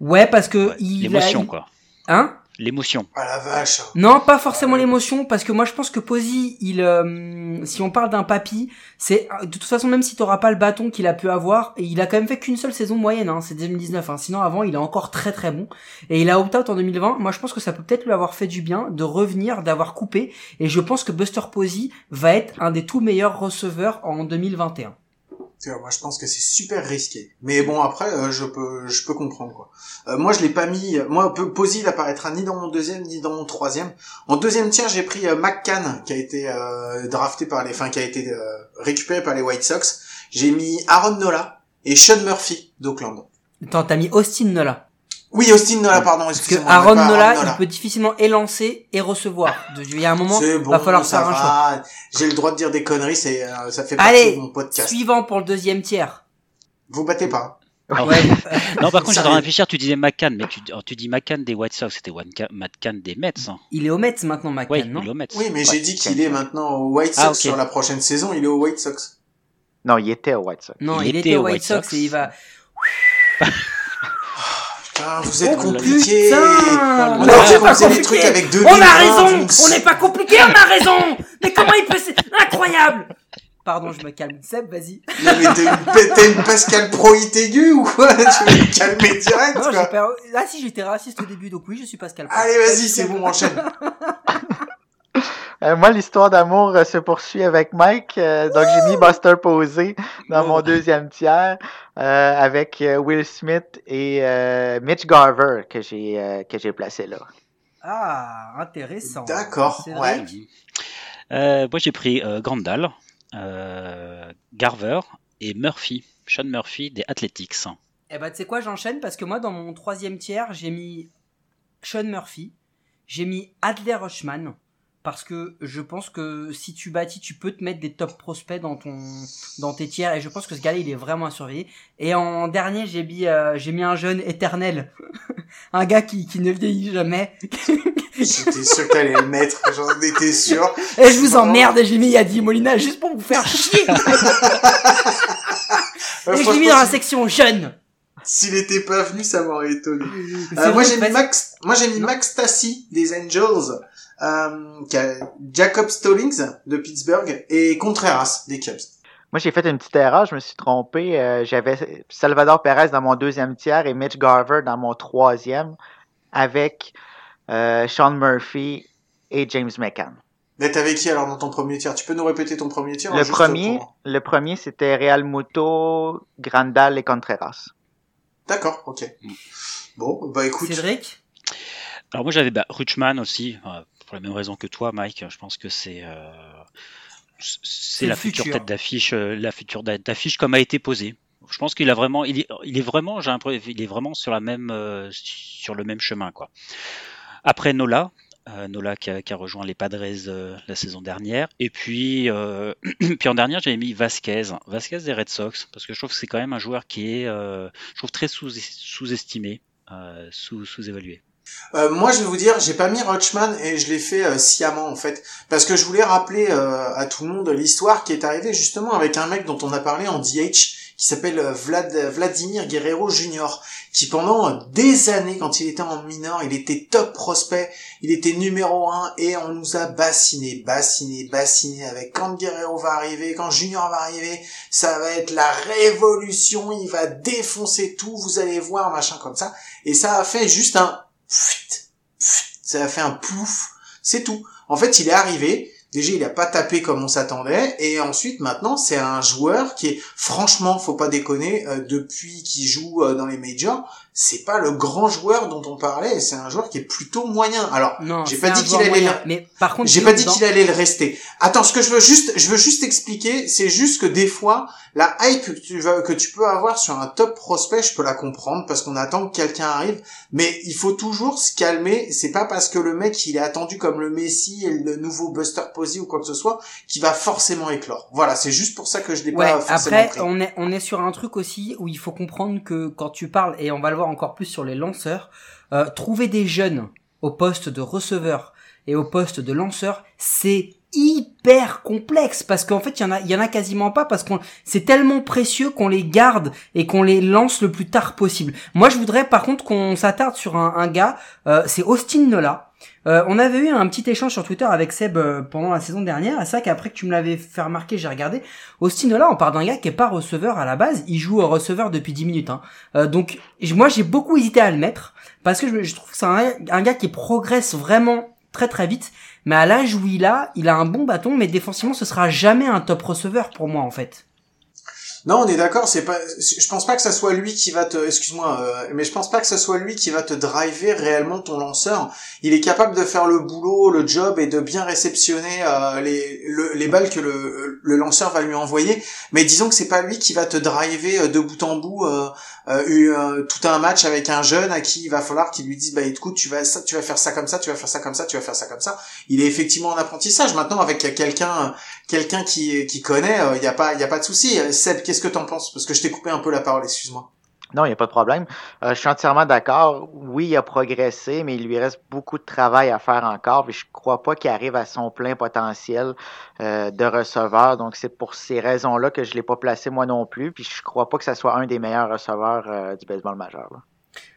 Ouais, parce que Ouais, il. L'émotion a- quoi. Hein? L'émotion. Ah la vache. non, pas forcément l'émotion, parce que moi je pense que Posey, il, euh, si on parle d'un papy, c'est de toute façon même si t'auras pas le bâton qu'il a pu avoir, et il a quand même fait qu'une seule saison moyenne, hein, c'est 2019. Hein, sinon avant il est encore très très bon, et il a opt-out en 2020. Moi je pense que ça peut peut-être lui avoir fait du bien de revenir, d'avoir coupé, et je pense que Buster Posey va être un des tout meilleurs receveurs en 2021. Moi je pense que c'est super risqué. Mais bon après euh, je peux je peux comprendre quoi. Euh, moi je l'ai pas mis. Moi P- Posey il apparaîtra ni dans mon deuxième ni dans mon troisième. En deuxième tiers j'ai pris euh, McCann qui a été euh, drafté par les, enfin qui a été euh, récupéré par les White Sox. J'ai mis Aaron Nola et Sean Murphy d'Oakland. Attends, t'as mis Austin Nola. Oui Austin Nola pardon Parce que excusez-moi. Aaron pas Nola, il peut difficilement élancer et recevoir. Il y a un moment, C'est bon, va falloir ça faire un choix. va. J'ai le droit de dire des conneries, c'est euh, ça fait partie Allez, de mon podcast. suivant pour le deuxième tiers. Vous battez pas. Ah Ouais. Non, par contre, de arrive. réfléchir, tu disais McCann, mais tu, oh, tu dis McCann des White Sox, c'était McCann des Mets. Hein. Il est au Mets maintenant, McCann, Oui, non il est au Mets. Oui, mais Ouais, j'ai dit qu'il est maintenant au White Sox Ah, ok. sur la prochaine saison. Il est au White Sox. Non, il était au White Sox. Non, Il il, était était au aux White White Sox, Sox. et il va. Putain, Putain, vous êtes Oh, compliqué. On a dit qu'on trucs avec deux On a raison On n'est pas compliqué, on a raison Mais comment il peut... c'est Incroyable Pardon, je me calme. Seb, vas-y. Non mais t'es une, une Pascal Proït aiguë ou quoi? Tu veux me calmer direct Non, quoi? pas... Ah si, j'étais raciste au début, donc oui, je suis Pascal. Allez vas-y, c'est bon, enchaîne. Euh, moi, l'histoire d'amour euh, se poursuit avec Mike. euh, donc, j'ai mis Buster Posey dans mon deuxième tiers euh, avec Will Smith et euh, Mitch Garver que j'ai euh, que j'ai placé là. Ah, intéressant. D'accord, ouais. Euh, moi, j'ai pris euh, Grandal, euh, Garver et Murphy, Sean Murphy des Athletics. Eh ben, tu sais quoi, j'enchaîne parce que moi, dans mon troisième tiers, j'ai mis Sean Murphy, j'ai mis Adler Rushman, parce que je pense que si tu bâtis, tu peux te mettre des top prospects dans ton, dans tes tiers, et je pense que ce gars-là, il est vraiment à surveiller. Et en dernier, j'ai mis, euh, j'ai mis un jeune éternel, un gars qui, qui ne vieillit jamais. J'étais sûr que t'allais le mettre, j'en étais sûr. Et je vous emmerde, j'ai mis Yadi Molina juste pour vous faire chier. Et je l'ai mis dans la section jeune. S'il était pas venu, ça m'aurait étonné. Euh, moi j'ai mis. Max, moi j'ai mis Max Tassi des Angels, euh, qui a Jacob Stallings de Pittsburgh et Contreras des Cubs. Moi, j'ai fait une petite erreur, je me suis trompé. euh, J'avais Salvador Perez dans mon deuxième tiers et Mitch Garver dans mon troisième avec euh, Sean Murphy et James McCann. Mais t'avais qui alors dans ton premier tiers? Tu peux nous répéter ton premier tiers Le premier, pour- le premier, c'était Real Muto, Grandal et Contreras. D'accord, ok. Bon, bah écoute. Cédric? Alors moi, j'avais bah, Rutschman aussi, euh, pour la même raison que toi, Mike. Je pense que c'est euh, c'est la future futur. tête d'affiche, euh, la future tête d'affiche comme a été posée. Je pense qu'il a vraiment, il est, il est vraiment, j'ai l'impression, il est vraiment sur la même, euh, sur le même chemin, quoi. Après Nola, Nola qui a, qui a rejoint les Padres euh, la saison dernière, et puis, euh, puis en dernière j'avais mis Vasquez, Vasquez des Red Sox, parce que je trouve que c'est quand même un joueur qui est, euh, je trouve très sous, sous-estimé, euh, sous, sous-évalué. Euh, moi, je vais vous dire, j'ai pas mis Rochman et je l'ai fait euh, sciemment en fait, parce que je voulais rappeler euh, à tout le monde l'histoire qui est arrivée justement avec un mec dont on a parlé en DH qui s'appelle euh, Vlad, Vladimir Guerrero Jr. qui pendant euh, des années, quand il était en mineur, il était top prospect, il était numéro un et on nous a bassiné, bassiné, bassiné avec quand Guerrero va arriver, quand Junior va arriver, ça va être la révolution, il va défoncer tout, vous allez voir, machin comme ça, et ça a fait juste un ça a fait un plouf, c'est tout. En fait, il est arrivé, déjà il a pas tapé comme on s'attendait, et ensuite maintenant c'est un joueur qui est, franchement, faut pas déconner, euh, depuis qu'il joue euh, dans les majors, c'est pas le grand joueur dont on parlait, c'est un joueur qui est plutôt moyen. Alors, J'ai pas dit qu'il allait moyen. là. Mais par contre, j'ai pas dit dans- qu'il allait le rester. Attends, ce que je veux juste, je veux juste expliquer, c'est juste que des fois, la hype que tu vas, que tu peux avoir sur un top prospect, je peux la comprendre parce qu'on attend que quelqu'un arrive, mais il faut toujours se calmer. C'est pas parce que le mec il est attendu comme le Messi et le nouveau Buster Posey ou quoi que ce soit qu'il va forcément éclore. Voilà, c'est juste pour ça que je l'ai Ouais, pas forcément après, pris. on est, on est sur un truc aussi où il faut comprendre que quand tu parles, et on va le voir encore plus sur les lanceurs, euh, trouver des jeunes au poste de receveur et au poste de lanceur, c'est hyper complexe parce qu'en fait il y en a il y en a quasiment pas parce qu'on c'est tellement précieux qu'on les garde et qu'on les lance le plus tard possible. Moi je voudrais par contre qu'on s'attarde sur un, gars, euh, c'est Austin Nola. Euh, on avait eu un petit échange sur Twitter avec Seb euh, pendant la saison dernière, et c'est qu'après que tu me l'avais fait remarquer, j'ai regardé. Austin Nola, on part d'un gars qui est pas receveur à la base, il joue au receveur depuis 10 minutes. Hein. Euh, donc moi j'ai beaucoup hésité à le mettre, parce que je trouve que c'est un, un gars qui progresse vraiment très très vite, mais à l'âge où il a, il a un bon bâton, mais défensivement ce sera jamais un top receveur pour moi en fait. Non, on est d'accord, c'est pas je pense pas que ça soit lui qui va te excuse-moi euh, mais je pense pas que ce soit lui qui va te driver réellement ton lanceur. Il est capable de faire le boulot, le job et de bien réceptionner euh, les le- les balles que le le lanceur va lui envoyer, mais disons que c'est pas lui qui va te driver euh, de bout en bout eu, euh, tout un match avec un jeune à qui il va falloir qu'il lui dise bah écoute, tu vas ça tu vas faire ça comme ça, tu vas faire ça comme ça, tu vas faire ça comme ça. Il est effectivement en apprentissage maintenant avec quelqu'un quelqu'un qui qui connaît, il y a pas il y a pas de souci. Seb, qu'est-ce que t'en penses? Parce que je t'ai coupé un peu la parole, excuse-moi. Non, il n'y a pas de problème. Euh, je suis entièrement d'accord. Oui, il a progressé, mais il lui reste beaucoup de travail à faire encore. Puis je crois pas qu'il arrive à son plein potentiel euh, de receveur. Donc c'est pour ces raisons-là que je l'ai pas placé moi non plus. Puis je crois pas que ça soit un des meilleurs receveurs euh, du baseball majeur. là.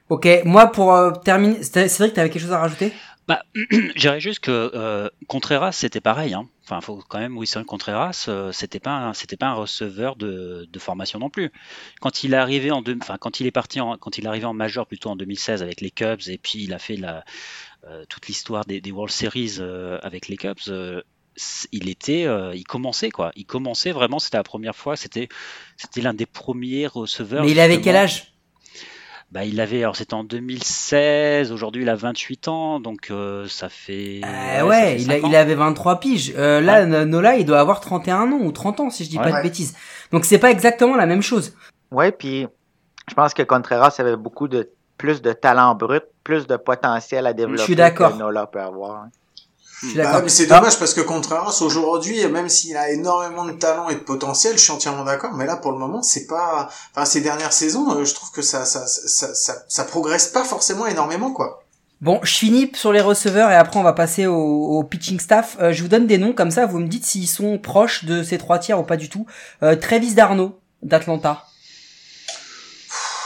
Ok, moi pour euh, terminer, c'est vrai que t'avais quelque chose à rajouter? Bah, je dirais juste que euh, Contreras, c'était pareil. Hein. Enfin, faut quand même Wilson Contreras, euh, c'était pas, c'était pas un receveur de, de formation non plus. Quand il est arrivé en, deux, enfin, quand il est parti, en, quand il est arrivé en major plutôt en 2016 avec les Cubs, et puis il a fait la, euh, toute l'histoire des, des World Series euh, avec les Cubs. euh, il était, euh, il commençait quoi. Il commençait vraiment. C'était la première fois. C'était, c'était l'un des premiers receveurs. Mais il avait quel âge? Bah, il avait, alors c'était en 2016, aujourd'hui il a 28 ans, donc euh, ça fait. Euh, ça ouais, fait il, a- avait 23 piges. Euh, là, Nola, il doit avoir 31 ans ou 30 ans, si je dis Ouais. pas de Ouais. bêtises. Donc c'est pas exactement la même chose. Ouais, puis je pense que Contreras avait beaucoup de plus de talent brut, plus de potentiel à développer suis que Nola peut avoir. Suis Bah, mais c'est dommage parce que Contreras aujourd'hui, même s'il a énormément de talent et de potentiel, je suis entièrement d'accord. Mais là, pour le moment, c'est pas. Enfin, ces dernières saisons, euh, je trouve que ça, ça, ça, ça, ça progresse pas forcément énormément, quoi. Bon, je finis sur les receveurs et après on va passer au, au pitching staff. Euh, je vous donne des noms comme ça, vous me dites s'ils sont proches de ces trois tiers ou pas du tout. Euh, Travis Darno d'Atlanta.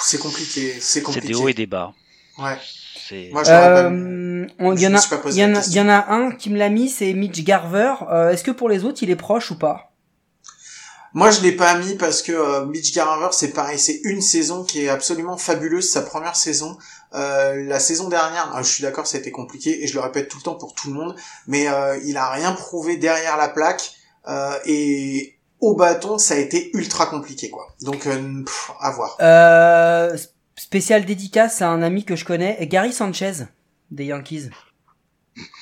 C'est compliqué, c'est C'est compliqué. des hauts et des bas. Ouais. C'est. Moi, je. Euh, on- Il y, en a, y en a, y en a un qui me l'a mis, c'est Mitch Garver. Euh, Est-ce que pour les autres il est proche ou pas? Moi, je l'ai pas mis parce que euh, Mitch Garver, c'est pareil, c'est une saison qui est absolument fabuleuse, sa première saison. Euh, la saison dernière, ah, je suis d'accord, c'était compliqué et je le répète tout le temps pour tout le monde, mais euh, il a rien prouvé derrière la plaque euh, et au bâton, ça a été ultra compliqué, quoi. Donc, euh, pff, à voir. euh, Spécial dédicace à un ami que je connais, Gary Sanchez des Yankees.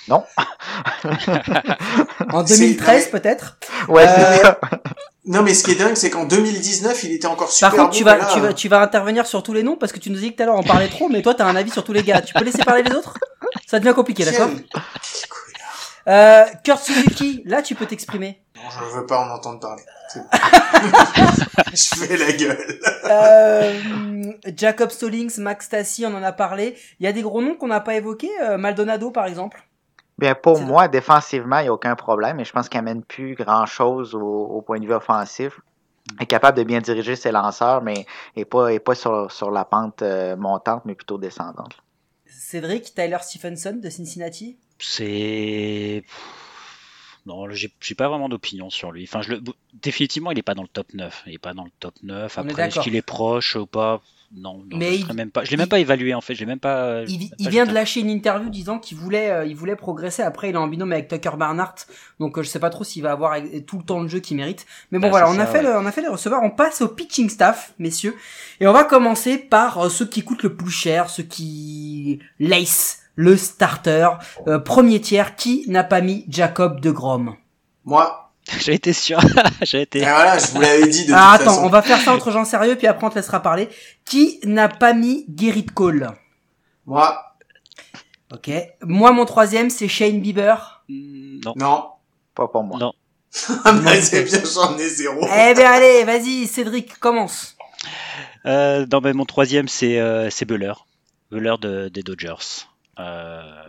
Non. En C'est- 2013 peut-être. Ouais, Euh, c'est ça. Non, mais ce qui est dingue, c'est qu'en 2019, il était encore super Par contre, bon, tu vas, là, tu vas, euh, tu vas intervenir sur tous les noms parce que tu nous dis que tout à l'heure on parlait trop, mais toi t'as un avis sur tous les gars. Tu peux laisser parler les autres? Ça devient compliqué, d'accord? euh, Kurt Suzuki, là tu peux t'exprimer. Non, je veux pas en entendre parler. Je fais la gueule. Euh, Jacob Stallings, Max Stassi, on en a parlé. Il y a des gros noms qu'on n'a pas évoqués, euh, Maldonado par exemple. Bien, pour moi, défensivement, il n'y a aucun problème, mais je pense qu'il n'amène plus grand-chose au, au point de vue offensif. Il est capable de bien diriger ses lanceurs, mais il n'est pas, est pas sur, sur la pente euh, montante, mais plutôt descendante. Cédric, Tyler Stephenson de Cincinnati? C'est. Non, j'ai j'ai pas vraiment d'opinion sur lui. Enfin, je le... Définitivement, il est pas dans le top 9. Il est pas dans le top 9. On est Après, est-ce qu'il est proche ou pas? Non, non Mais je il- serais même pas. Je l'ai il- pas évalué en fait. Je l'ai même pas. Il, même il pas vient de lâcher une interview disant qu'il voulait, euh, il voulait progresser. Après, il est en binôme avec Tucker Barnhart, donc euh, je sais pas trop s'il va avoir euh, tout le temps de jeu qu'il mérite. Mais bon, Ah, voilà, on a fait, ouais. le- on a fait les receveurs. On passe au pitching staff, messieurs, et on va commencer par euh, ceux qui coûtent le plus cher, ceux qui lace le starter. Euh, premier tiers, qui n'a pas mis Jacob de Grom Moi, J'ai été sûr. J'ai été. voilà, je vous l'avais dit de Ah toute attends, façon. on va faire ça entre gens sérieux, puis après on te laissera parler. Qui n'a pas mis Gerrit Cole Moi, Ok. Moi, mon troisième, c'est Shane Bieber. Hmm, Non. non. Pas pour moi. Non. Mais c'est bien, j'en ai zéro. Eh ben allez, vas-y, Cédric, commence. Euh, non, mais mon troisième, c'est euh, c'est Buller. Buller de, des Dodgers. Euh,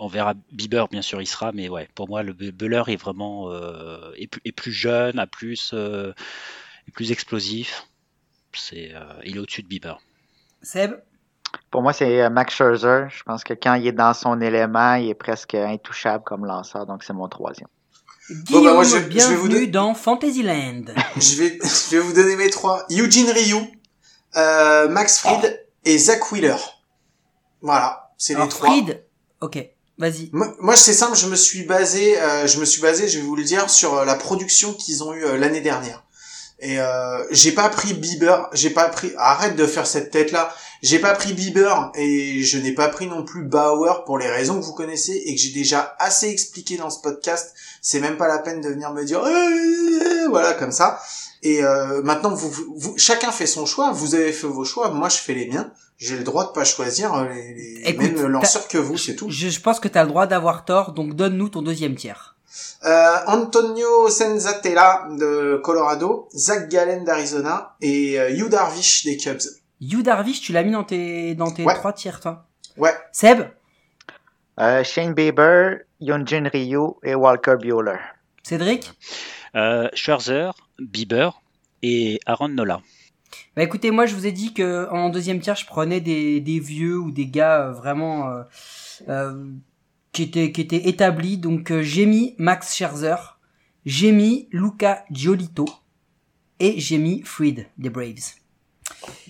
on verra Bieber, bien sûr, il sera, mais ouais, pour moi, le Buller est vraiment euh, est, plus, est plus jeune, a plus, euh, est plus explosif. C'est, euh, il est au-dessus de Bieber. Seb? Pour moi, c'est Max Scherzer. Je pense que quand il est dans son élément, il est presque intouchable comme lanceur, donc c'est mon troisième. Guillaume, bah, moi, je- je vais vous bienvenue donner- dans Fantasyland. je vais, je vais vous donner mes trois. Eugene Ryu, euh, Max Fried et Zach Wheeler. Voilà, c'est les trois. Fried, ok, vas-y. Moi, moi, c'est simple, je me suis basé, euh, je me suis basé, je vais vous le dire, sur euh, la production qu'ils ont eue euh, l'année dernière. Et euh, j'ai pas pris Bieber, j'ai pas pris, arrête de faire cette tête là, j'ai pas pris Bieber et je n'ai pas pris non plus Bauer pour les raisons que vous connaissez et que j'ai déjà assez expliqué dans ce podcast. C'est même pas la peine de venir me dire, Euh, voilà comme ça. Et euh, maintenant, vous, vous- vous- chacun fait son choix. Vous avez fait vos choix, moi je fais les miens. J'ai le droit de pas choisir euh, les, les Écoute, mêmes lanceurs que vous, c'est tout. Je, je pense que t'as le droit d'avoir tort, donc donne-nous ton deuxième tiers. Euh, Antonio Senzatella de Colorado, Zach Gallen d'Arizona et euh, Yu Darvish des Cubs. Yu Darvish, tu l'as mis dans tes, dans tes Ouais. trois tiers, toi. Ouais. Seb? Euh, Shane Bieber, Yunjin Ryu et Walker Bueller. Cédric? Euh, Scherzer, Bieber et Aaron Nola. Bah écoutez, moi je vous ai dit que en deuxième tiers, je prenais des, des vieux ou des gars euh, vraiment euh, euh, qui étaient qui étaient établis. Donc euh, j'ai mis Max Scherzer, j'ai mis Luca Giolito et j'ai mis Freed des Braves.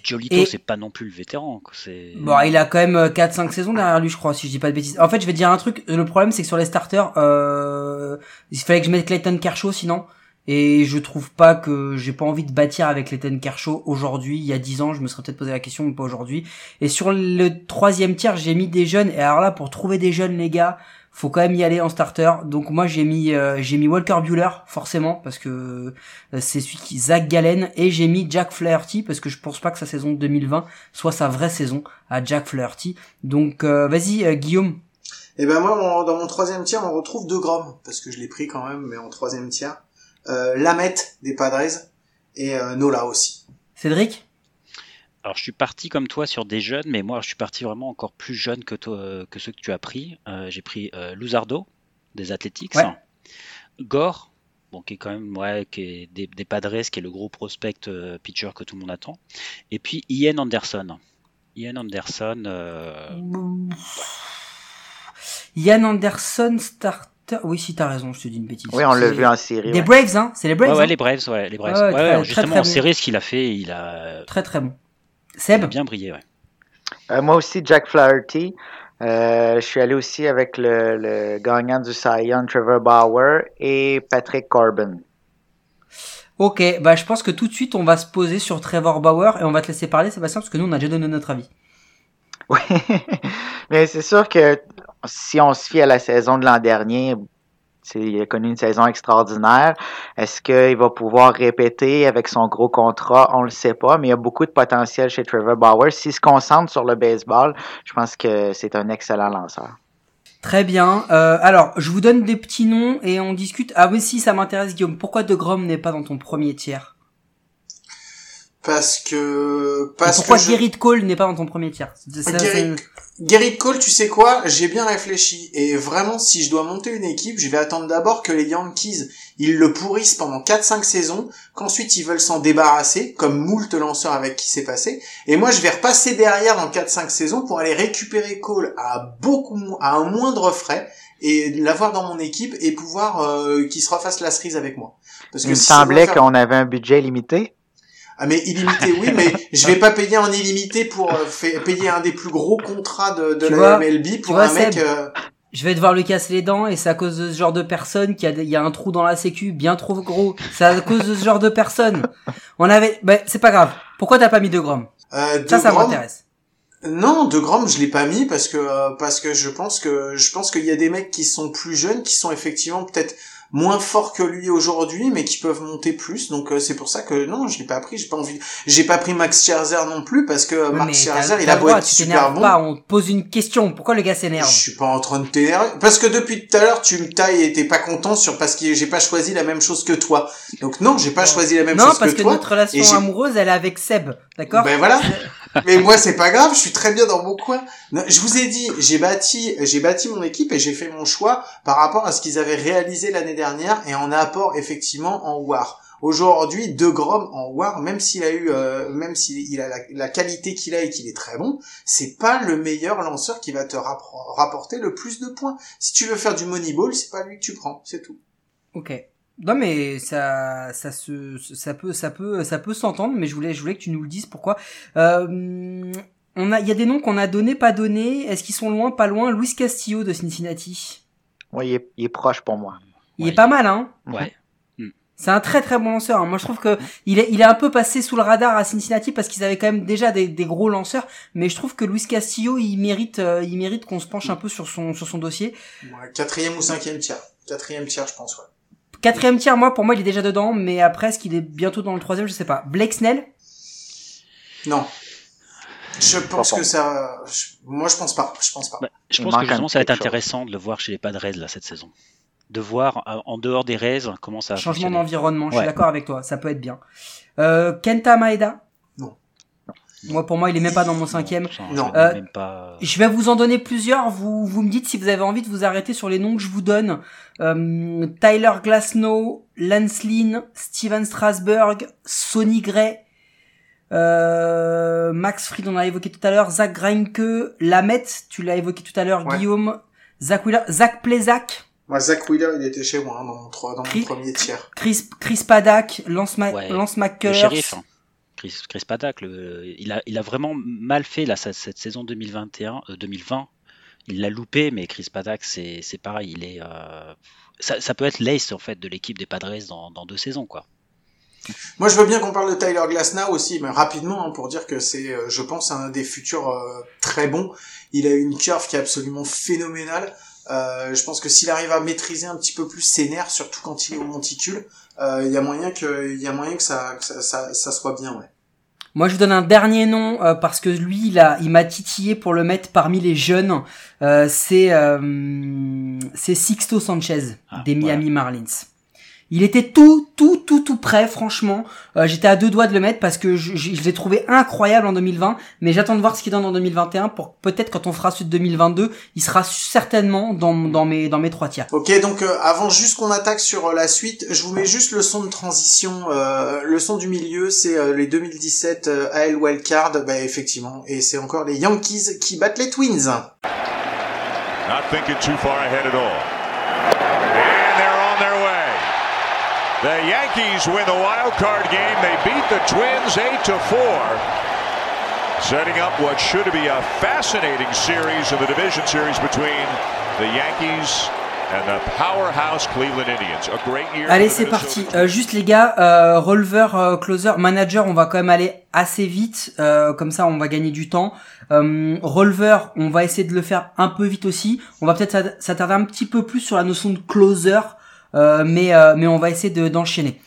Giolito, Et- c'est pas non plus le vétéran. quoi, C'est... Bon, il a quand même euh, 4-5 saisons derrière lui, je crois, si je dis pas de bêtises. En fait, je vais te dire un truc. Le problème, c'est que sur les starters, euh, il fallait que je mette Clayton Kershaw, sinon. Et je trouve pas que j'ai pas envie de bâtir avec Clayton Kershaw aujourd'hui. Il y a 10 ans, je me serais peut-être posé la question, mais pas aujourd'hui. Et sur le troisième tiers, j'ai mis des jeunes. Et alors là, pour trouver des jeunes, les gars, faut quand même y aller en starter. Donc moi, j'ai mis euh, j'ai mis Walker Bueller forcément parce que euh, c'est celui qui Zach Gallen et j'ai mis Jack Flaherty parce que je pense pas que sa saison 2020 soit sa vraie saison à Jack Flaherty. Donc euh, vas-y euh, Guillaume. Et ben moi, mon- dans mon troisième tiers, on retrouve deux Grom, parce que je l'ai pris quand même, mais en troisième tiers. Euh, Lamette des Padres et euh, Nola aussi. Cédric? Alors, je suis parti comme toi sur des jeunes, mais moi, je suis parti vraiment encore plus jeune que, toi, que ceux que tu as pris. Euh, j'ai pris euh, Luzardo, des Athletics. Ouais. Gore, bon, qui est quand même ouais, qui est des, des Padres, qui est le gros prospect euh, pitcher que tout le monde attend. Et puis Ian Anderson. Ian Anderson, euh, Yann Anderson starter. Oui, si t'as raison, je te dis une bêtise. Oui, on l'a vu en série. Des ouais. Braves, hein C'est les Braves. ouais, ouais, hein les Braves, ouais, les Braves. Ouais, ouais, Ouais, très- ouais, très, justement, très en bon. série, ce qu'il a fait, il a, Très très bon. Seb a bien brillé. Ouais. Euh, moi aussi, Jack Flaherty. Euh, je suis allé aussi avec le, le gagnant du Cy Trevor Bauer, et Patrick Corbin. Ok, bah je pense que tout de suite on va se poser sur Trevor Bauer et on va te laisser parler Sébastien parce que nous on a déjà donné notre avis. Oui, mais c'est sûr que si on se fie à la saison de l'an dernier, il a connu une saison extraordinaire. Est-ce qu'il va pouvoir répéter avec son gros contrat? On le sait pas, mais il y a beaucoup de potentiel chez Trevor Bauer. S'il se concentre sur le baseball, je pense que c'est un excellent lanceur. Très bien. Euh, alors, je vous donne des petits noms et on discute. Ah oui, si, ça m'intéresse, Guillaume. Pourquoi De Grom n'est pas dans ton premier tiers? Parce que... Parce Pourquoi que je- Gerrit Cole n'est pas dans ton premier tiers Gerrit- Gerrit Cole, tu sais quoi? J'ai bien réfléchi. Et vraiment, si je dois monter une équipe, je vais attendre d'abord que les Yankees, ils le pourrissent pendant 4-5 saisons, qu'ensuite ils veulent s'en débarrasser, comme moult lanceurs avec qui c'est passé. Et moi, je vais repasser derrière dans 4-5 saisons pour aller récupérer Cole à beaucoup, à un moindre frais et l'avoir dans mon équipe et pouvoir euh, qu'il se refasse la cerise avec moi. Parce Il me si semblait faire- qu'on avait un budget limité. Ah mais illimité oui mais je vais pas payer en illimité pour euh, payer un des plus gros contrats de, de la vois- MLB pour vois, un mec euh, Je vais devoir lui casser les dents et c'est à cause de ce genre de personne qu'il y a, il y a un trou dans la sécu bien trop gros. C'est à cause de ce genre de personne. On avait, bah, c'est pas grave. Pourquoi t'as pas mis De Grom euh, Ça, de ça m'intéresse. Non, de Grom, je l'ai pas mis parce que euh, parce que je pense que je pense qu'il y a des mecs qui sont plus jeunes, qui sont effectivement peut-être moins forts que lui aujourd'hui, mais qui peuvent monter plus. Donc euh, c'est pour ça que non, je l'ai pas pris. J'ai pas envie. J'ai pas pris Max Scherzer non plus parce que Max Scherzer, il a beau être tu super t'énerves bon. pas, on te pose une question. Pourquoi le gars s'énerve? Je suis pas en train de t'énerver parce que depuis tout à l'heure tu me tailles et t'es pas content sur parce que j'ai pas choisi la même chose que toi. Donc non, j'ai pas choisi la même Non, chose parce que, que toi. notre relation et j'ai- amoureuse, elle est avec Seb, d'accord? Ben voilà. Mais moi c'est pas grave, je suis très bien dans mon coin. Je vous ai dit, j'ai bâti, j'ai bâti mon équipe et j'ai fait mon choix par rapport à ce qu'ils avaient réalisé l'année dernière et en apport effectivement en War. Aujourd'hui, De Grom en War, même s'il a eu, euh, même s'il a la, la qualité qu'il a et qu'il est très bon, c'est pas le meilleur lanceur qui va te rapporter le plus de points. Si tu veux faire du Moneyball, c'est pas lui que tu prends, c'est tout. Ok. Non mais ça, ça se, ça peut, ça peut, ça peut s'entendre. Mais je voulais, je voulais que tu nous le dises. Pourquoi euh, On a, il y a des noms qu'on a donnés, pas donnés. Est-ce qu'ils sont loin, pas loin? Luis Castillo de Cincinnati. Oui, il est, il est proche pour moi. Il Ouais, est pas mal, hein? Ouais. C'est un très très bon lanceur. hein. Moi, je trouve que il est, il est un peu passé sous le radar à Cincinnati parce qu'ils avaient quand même déjà des, des gros lanceurs. Mais je trouve que Luis Castillo, il mérite, euh, il mérite qu'on se penche un peu sur son, sur son dossier. Ouais, quatrième ou cinquième tiers. Quatrième tiers, je pense, ouais. Quatrième tiers, moi, pour moi, il est déjà dedans. Mais après, est-ce qu'il est bientôt dans le troisième Je sais pas. Blake Snell? Non. Je pense que ça, je- moi je pense pas, je pense pas. Bah, je pense que justement, ça va être intéressant de le voir chez les Padres là cette saison. De voir euh, en dehors des Rays comment ça va Changement d'environnement, je suis Ouais. d'accord avec toi, ça peut être bien. Euh, Kenta Maeda? Moi, pour moi, il est même pas dans mon cinquième. Non. je- Euh, même pas... Je vais vous en donner plusieurs, vous, vous me dites si vous avez envie de vous arrêter sur les noms que je vous donne. Euh, Tyler Glasnow, Lance Lynn, Steven Strasberg, Sonny Gray, Euh, Max Fried, on l'a évoqué tout à l'heure. Zach Greinke, Lamette, tu l'as évoqué tout à l'heure. Ouais. Guillaume, Zach Wheeler, Zach Plezak, Moi, Zach Wheeler, il était chez moi hein, dans mon, trois- dans mon Chris- premier tiers. Chris, Chris Paddock, Lance, Ma- Ouais, Lance Le McCullers. shérif, hein. Chris, Chris il, a, il a vraiment mal fait là, cette saison 2021, euh, 2020. Il l'a loupé, mais Chris Paddock, c'est pareil. Il est, euh, ça, ça peut être l'ace en fait de l'équipe des Padres dans, dans deux saisons, quoi. Moi, je veux bien qu'on parle de Tyler Glasnow aussi, mais rapidement, hein, pour dire que c'est, euh, je pense, un des futurs euh, très bons. Il a une curve qui est absolument phénoménale. Euh, je pense que s'il arrive à maîtriser un petit peu plus ses nerfs, surtout quand il est au monticule, euh, il y a moyen que, il y a moyen que ça, que ça, ça, ça soit bien, ouais. Moi, je vous donne un dernier nom euh, parce que lui, il a, il m'a titillé pour le mettre parmi les jeunes. Euh, c'est, euh, c'est Sixto Sanchez Ah, des voilà. Miami Marlins. Il était tout, tout, tout, tout prêt, franchement. Euh, J'étais à deux doigts de le mettre parce que je, je, je l'ai trouvé incroyable en 2020, mais j'attends de voir ce qu'il donne en 2021 pour peut-être quand on fera celui de 2022, il sera certainement dans, dans mes, dans mes trois tiers. Ok, donc euh, avant juste qu'on attaque sur euh, la suite, je vous mets juste le son de transition. euh, le son du milieu, c'est euh, les 2017 euh, AL Wildcard, bah effectivement, et c'est encore les Yankees qui battent les Twins. Not thinking too far ahead at all. And they're on their way. The Yankees win the wild card game. They beat the Twins 8 to 4. Setting up what should be a fascinating series of the division series between the Yankees and the powerhouse Cleveland Indians. A great year. Allez, c'est parti. Euh, juste les gars, euh, releveur, euh, closer, manager, on va quand même aller assez vite, euh, comme ça on va gagner du temps. Euh, releveur, on va essayer de le faire un peu vite aussi. On va peut-être s'att- s'attarder un petit peu plus sur la notion de closer, mais euh, mais on va essayer de- d'enchaîner.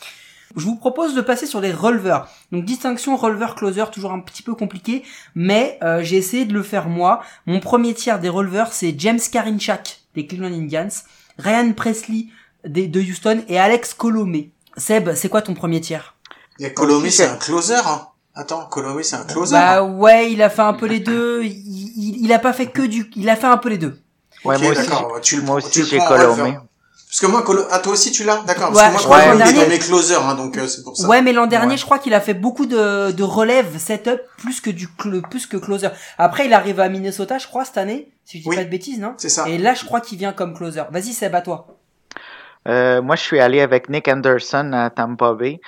Je vous propose de passer sur les releveurs. Donc distinction releveur-closer, toujours un petit peu compliqué, mais euh, j'ai essayé de le faire moi. Mon premier tiers des releveurs, c'est James Karinchak des Cleveland Indians, Ryan Presley des, de Houston et Alex Colomé. Seb, c'est quoi ton premier tiers? Il y a Colomé, c'est un closer. Hein. Attends, Colomé, c'est un closer. Bah ouais, il a fait un peu les deux. Il, il, il a pas fait que du. Il a fait un peu les deux. Ouais, moi aussi, tu le moi aussi, j'ai Colomé. Parce que moi, Colo... ah, toi aussi, tu l'as D'accord, parce je que moi, crois Colomé, qu'en il est dans dernier- mes closers, hein, donc euh, c'est pour ça. Ouais, mais l'an dernier, Ouais. je crois qu'il a fait beaucoup de, de relève setup plus que du cl- plus que closer. Après, il arrive à Minnesota, je crois, cette année, si je dis Oui. pas de bêtises, non C'est ça. Et là, je crois qu'il vient comme closer. Vas-y, Seb, à toi. Euh, moi, je suis allé avec Nick Anderson à Tampa Bay,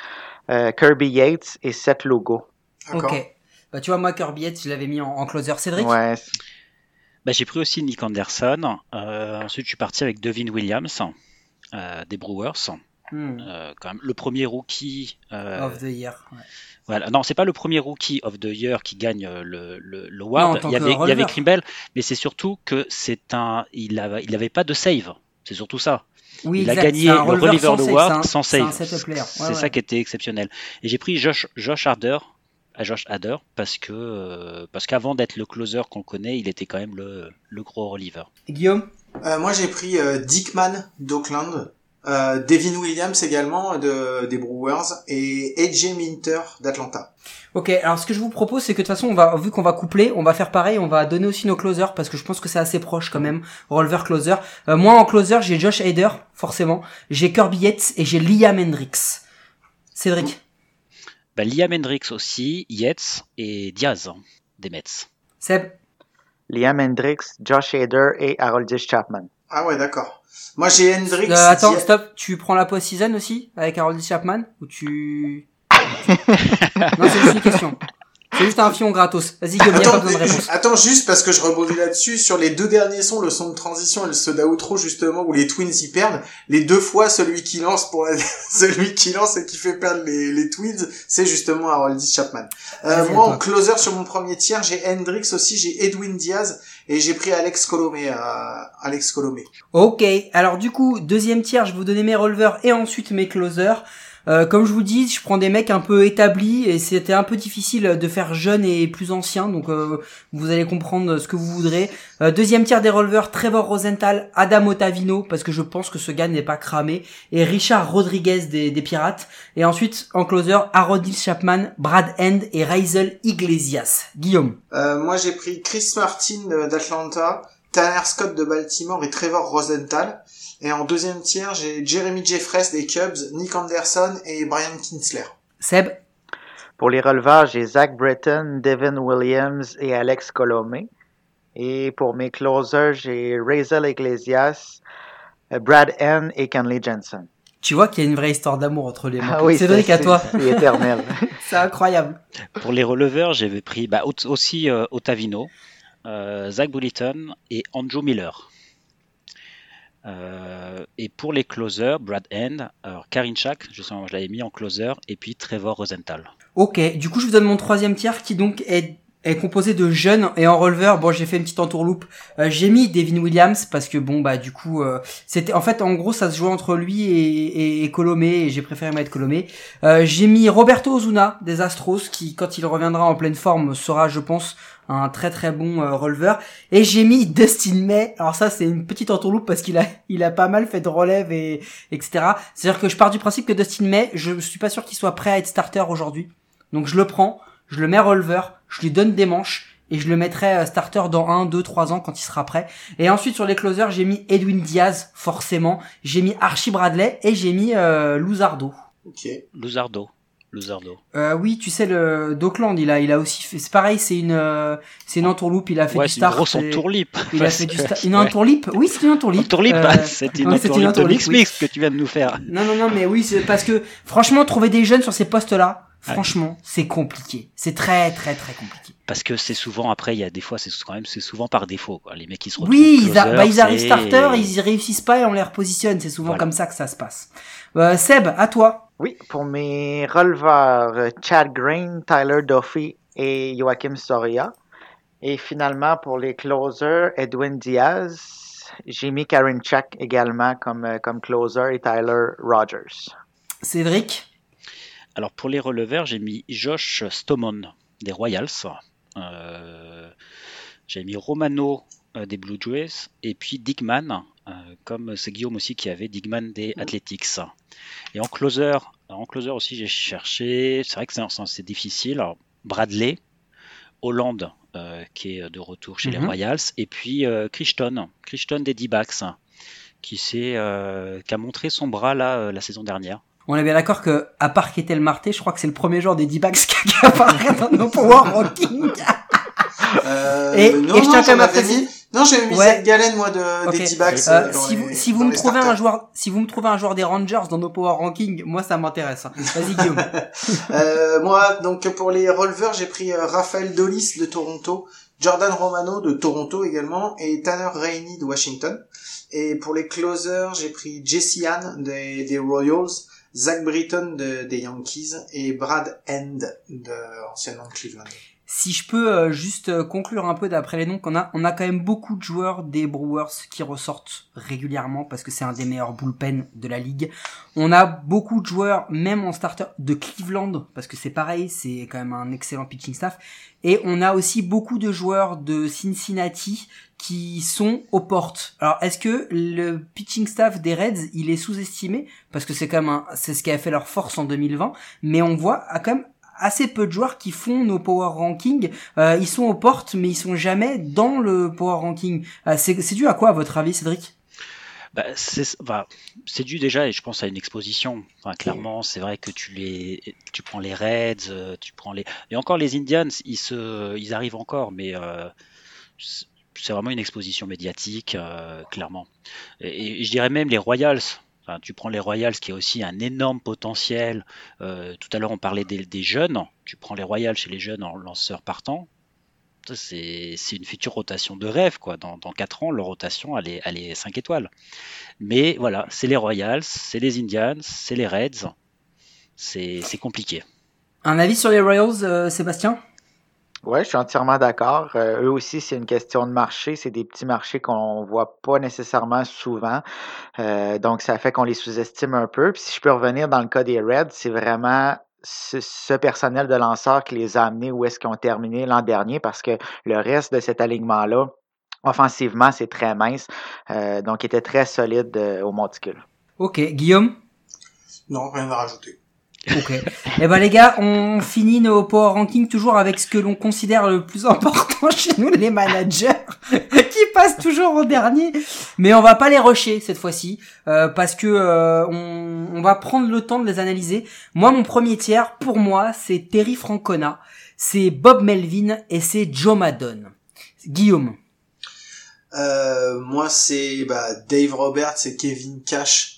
euh, Kirby Yates et Seth Lugo. D'accord. Ok. Bah tu vois, moi, Kirby Yates, je l'avais mis en, en closer. Cédric. Ouais, Bah, j'ai pris aussi Nick Anderson. Euh, ensuite, je suis parti avec Devin Williams euh, des Brewers. Hmm. Euh, quand même, le premier rookie. euh, Of the year. ouais. Voilà. Non, c'est pas le premier rookie of the year qui gagne euh, le, le, le award. Non, il y avait, il y avait Krimbel, mais c'est surtout que c'est un, il avait, il avait pas de save. C'est surtout ça. Oui, il a gagné c'est le reliever award c'est sans c'est save. player. Ouais, c'est ouais. ça qui était exceptionnel. Et j'ai pris Josh, Josh Harder, à Josh Hader parce que euh, parce qu'avant d'être le closer qu'on connaît, il était quand même le, le gros reliever. Guillaume? Euh, moi, j'ai pris euh, Dickman d'Oakland, euh, Devin Williams également de, des Brewers et AJ Minter d'Atlanta. Ok, alors ce que je vous propose, c'est que de toute façon, on va, vu qu'on va coupler, on va faire pareil, on va donner aussi nos closers parce que je pense que c'est assez proche quand même, releveur closer. Euh, moi en closer, j'ai Josh Hader, forcément, j'ai Kirby Yates et j'ai Liam Hendricks. Cédric. Bah, Liam Hendricks aussi, Yates et Diaz hein, des Mets. Seb. Liam Hendricks, Josh Hader et Haroldis Chapman. Ah ouais, d'accord. Moi, j'ai Hendricks. Euh, attends, stop. Tu prends la post-season aussi avec Harold Chapman ou tu Non, c'est juste une question. C'est juste un fion gratos. Vas-y, Guillaume, y a pas Attends, besoin de réponse. attends, juste parce que je rebondis là-dessus sur les deux derniers sons, le son de transition et le son d'outro justement où les Twins y perdent. Les deux fois, celui qui lance pour la- celui qui lance et qui fait perdre les, les Twins, c'est justement Haroldis Chapman. Euh, moi, en closer sur mon premier tiers, j'ai Hendricks aussi, j'ai Edwin Diaz et j'ai pris Alex Colomé. euh, Alex Colomé. Ok, alors du coup, deuxième tiers, je vais vous donner mes releveurs et ensuite mes closers. Euh, comme je vous dis, je prends des mecs un peu établis et c'était un peu difficile de faire jeune et plus ancien, donc euh, vous allez comprendre ce que vous voudrez. Euh, deuxième tiers des releveurs, Trevor Rosenthal, Adam Ottavino, parce que je pense que ce gars n'est pas cramé, et Richard Rodriguez des, Pirates. Et ensuite, en closer, Harold Chapman, Brad End et Raisel Iglesias. Guillaume. Moi, j'ai pris Chris Martin d'Atlanta, Tanner Scott de Baltimore et Trevor Rosenthal. Et en deuxième tiers, j'ai Jeremy Jeffress des Cubs, Nick Anderson et Brian Kinsler. Seb? Pour les releveurs, j'ai Zach Britton, Devin Williams et Alex Colomé. Et pour mes closers, j'ai Razel Iglesias, euh, Brad N et Kenley Jensen. Tu vois qu'il y a une vraie histoire d'amour entre les mains. Ah oui, Cédric, à toi. C'est éternel. C'est incroyable. Pour les releveurs, j'avais pris bah, au- aussi euh, Ottavino, euh, Zach Bulleton et Andrew Miller. Euh, et pour les closers, Brad End, Karin Chak, justement, je l'avais mis en closer, et puis Trevor Rosenthal. Ok, du coup je vous donne mon troisième tiers qui donc est, est composé de jeunes et en releveur. Bon, j'ai fait une petite entourloupe. Euh, j'ai mis Devin Williams parce que bon bah du coup euh, c'était en fait en gros ça se jouait entre lui et, et, et Colomé et j'ai préféré mettre Colomé. Euh, j'ai mis Roberto Ozuna des Astros qui quand il reviendra en pleine forme sera je pense un très très bon euh, releveur et j'ai mis Dustin May alors ça c'est une petite entourloupe parce qu'il a il a pas mal fait de relève et etc c'est à dire que je pars du principe que Dustin May je suis pas sûr qu'il soit prêt à être starter aujourd'hui donc je le prends, je le mets releveur, je lui donne des manches et je le mettrai euh, starter dans 1, 2, 3 ans quand il sera prêt. Et ensuite sur les closers, j'ai mis Edwin Diaz, forcément. J'ai mis Archie Bradley et j'ai mis euh, Luzardo. Ok. Luzardo. Luzardo. Euh, oui, tu sais le d'Auckland, il a il a aussi fait c'est pareil, c'est une euh, c'est une entourloupe, il a fait Ouais, du c'est une start. grosse entourlip. Il a fait du start. Une entourloupe Oui, c'est une entourloupe. Entourlip, Euh, c'est une une entourloupe, mix oui. mix que tu viens de nous faire. Non, non, non, mais oui, c'est parce que franchement, trouver des jeunes sur ces postes-là, franchement, c'est compliqué. C'est très, très, très compliqué. Parce que c'est souvent, après, il y a des fois, c'est quand même, c'est souvent par défaut, quoi. Les mecs qui se retrouvent. Oui, ils, a- bah, ils arrivent starter, ils y réussissent pas et on les repositionne. C'est souvent Voilà. comme ça que ça se passe. Euh, Seb, à toi. Oui, pour mes releveurs, euh, Chad Green, Tyler Duffy et Joachim Soria. Et finalement, pour les closers, Edwin Diaz. J'ai mis Karen Chuck également comme, euh, comme closer et Tyler Rogers. Cédric? Alors pour les releveurs, j'ai mis Josh Stomon des Royals. Euh, j'ai mis Romano euh, des Blue Jays et puis Digman, euh, comme c'est Guillaume aussi qui avait Digman des Athletics. Et en closer, en closer aussi j'ai cherché. C'est vrai que c'est- difficile. Alors, Bradley, Hollande qui est de retour chez les Mhm. Royals et puis Crichton, Crichton des D-backs qui s'est qui a montré son bras là la saison dernière. On est bien d'accord que, à part Ketel Marté, je crois que c'est le premier joueur des D-backs qui apparaît dans nos Power Rankings. Euh, Et- non, et je tiens quand même à préciser-. Non, j'avais mis Ouais. Zach Galen, moi, de, des D-backs. Euh, euh, si vous, si vous me trouvez un joueur, si vous me trouvez un joueur des Rangers dans nos Power Rankings, moi ça m'intéresse. Vas-y Guillaume. Euh, moi, donc pour les releveurs, j'ai pris euh, Raphaël Dolis de Toronto, Jordan Romano de Toronto également, et Tanner Rainey de Washington. Et pour les closers, j'ai pris Jesse Ann des, des Royals, Zach Britton de- des Yankees et Brad End de anciennement Cleveland. Si je peux euh, juste euh, conclure un peu d'après les noms qu'on a, on a quand même beaucoup de joueurs des Brewers qui ressortent régulièrement parce que c'est un des meilleurs bullpen de la ligue. On a beaucoup de joueurs, même en starter, de Cleveland parce que c'est pareil, c'est quand même un excellent pitching staff. Et on a aussi beaucoup de joueurs de Cincinnati qui sont aux portes. Alors est-ce que le pitching staff des Reds, il est sous-estimé? Parce que c'est quand même c'est ce qui a fait leur force en 2020, mais on voit à quand même assez peu de joueurs qui font nos power rankings. Euh, ils sont aux portes, mais ils sont jamais dans le power ranking. Euh, c'est dû à quoi, à votre avis, Cédric? Bah, c'est dû déjà, et je pense à une exposition. Enfin, clairement, c'est vrai que tu les, tu prends les Reds, euh, tu prends les, et encore les Indians, ils se, ils arrivent encore, mais c'est vraiment une exposition médiatique, clairement. Et je dirais même les Royals. Tu prends les Royals, qui a aussi un énorme potentiel. Euh, tout à l'heure, on parlait des, jeunes. Tu prends les Royals chez les jeunes en lanceurs partant. C'est une future rotation de rêve, quoi. Dans, dans 4 ans, leur rotation, elle est, elle est 5 étoiles. Mais voilà, c'est les Royals, c'est les Indians, c'est les Reds. C'est c'est compliqué. Un avis sur les Royals, euh, Sébastien? Ouais, je suis entièrement d'accord. Euh, eux aussi, c'est une question de marché. C'est des petits marchés qu'on voit pas nécessairement souvent. Euh, donc, ça fait qu'on les sous-estime un peu. Puis, si je peux revenir dans le cas des Reds, c'est vraiment ce, ce personnel de lanceurs qui les a amenés où est-ce qu'ils ont terminé l'an dernier parce que le reste de cet alignement-là, offensivement, c'est très mince. Euh, donc, il était très solide euh, au monticule. Ok, Guillaume? Non, rien à rajouter. Ok. Eh ben les gars, on finit nos power rankings toujours avec ce que l'on considère le plus important chez nous, les managers, qui passe toujours en dernier. Mais on va pas les rusher cette fois-ci euh, parce que euh, on, on va prendre le temps de les analyser. Moi, mon premier tiers, pour moi, c'est Terry Francona, c'est Bob Melvin et c'est Joe Madden. Guillaume. Euh, moi, c'est bah, Dave Roberts et Kevin Cash.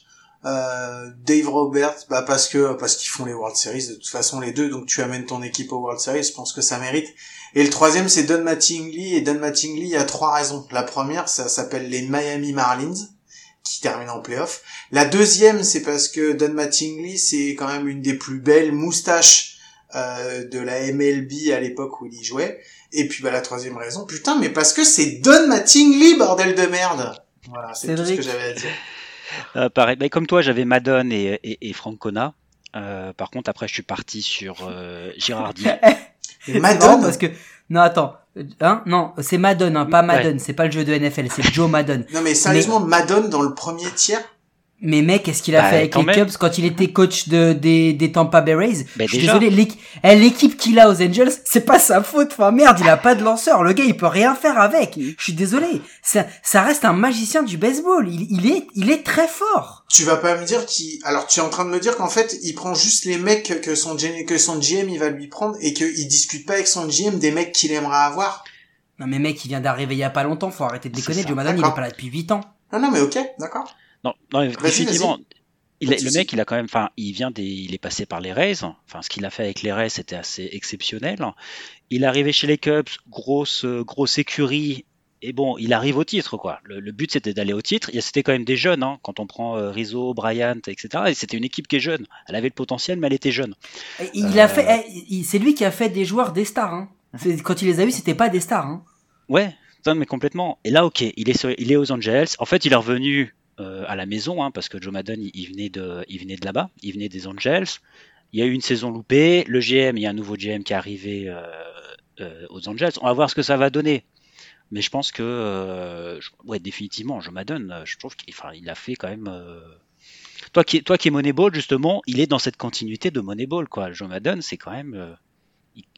Euh, Dave Roberts, bah parce que parce qu'ils font les World Series de toute façon les deux, donc tu amènes ton équipe aux World Series, je pense que ça mérite. Et le troisième, c'est Don Mattingly. Et Don Mattingly, a trois raisons. La première, ça s'appelle les Miami Marlins, qui terminent en playoff. La deuxième, c'est parce que Don Mattingly, c'est quand même une des plus belles moustaches euh, de la MLB à l'époque où il y jouait. Et puis bah la troisième raison, putain, mais parce que c'est Don Mattingly, bordel de merde. Voilà, c'est tout ce que j'avais à dire. Euh, pareil, bah, comme toi, j'avais Madone et, et, et Francona. Euh, par contre, après, je suis parti sur euh, Girardi. Madden parce que non attends. Hein? Non c'est Madden hein, pas Madden c'est pas le jeu de NFL c'est Joe Madden non mais sérieusement mais... Madden dans le premier tiers mais mec, qu'est-ce qu'il a bah, fait avec les même. Cubs quand il était coach de, des, des Tampa Bay Rays bah, Je suis désolé, eh, l'équipe qu'il a aux Angels, c'est pas sa faute. Enfin merde, il a pas de lanceur. Le gars, il peut rien faire avec. Je suis désolé. Ça, ça reste un magicien du baseball. Il, il est, il est très fort. Tu vas pas me dire qu'il. Alors, tu es en train de me dire qu'en fait, il prend juste les mecs que son que son GM il va lui prendre et qu'il discute pas avec son GM des mecs qu'il aimerait avoir. Non mais mec, il vient d'arriver il y a pas longtemps. Faut arrêter de déconner. Joe Madden, il est pas là depuis 8 ans. Non non mais ok, d'accord. Non, non effectivement, il le mec, il a quand même, enfin, il vient des, il est passé par les Rays. Enfin, ce qu'il a fait avec les Rays, c'était assez exceptionnel. Il est arrivé chez les Cubs, grosse, grosse écurie. Et bon, il arrive au titre, quoi. Le, le but, c'était d'aller au titre. C'était quand même des jeunes, hein, quand on prend euh, Rizzo, Bryant, etc. Et c'était une équipe qui est jeune. Elle avait le potentiel, mais elle était jeune. Il euh... a fait, c'est lui qui a fait des joueurs des stars. Hein. Quand il les a vus, c'était pas des stars. Hein. Ouais, mais complètement. Et là, ok, il est, il est aux Angels. En fait, il est revenu euh, à la maison, hein, parce que Joe Madden, il, venait de, il venait de là-bas, il venait des Angels. Il y a eu une saison loupée. Le GM, il y a un nouveau GM qui est arrivé euh, euh, aux Angels. On va voir ce que ça va donner. Mais je pense que, ouais, définitivement, Joe Madden, je trouve qu'il a fait quand même. Toi qui, toi qui es Moneyball, justement, il est dans cette continuité de Moneyball, quoi. Joe Madden, c'est quand même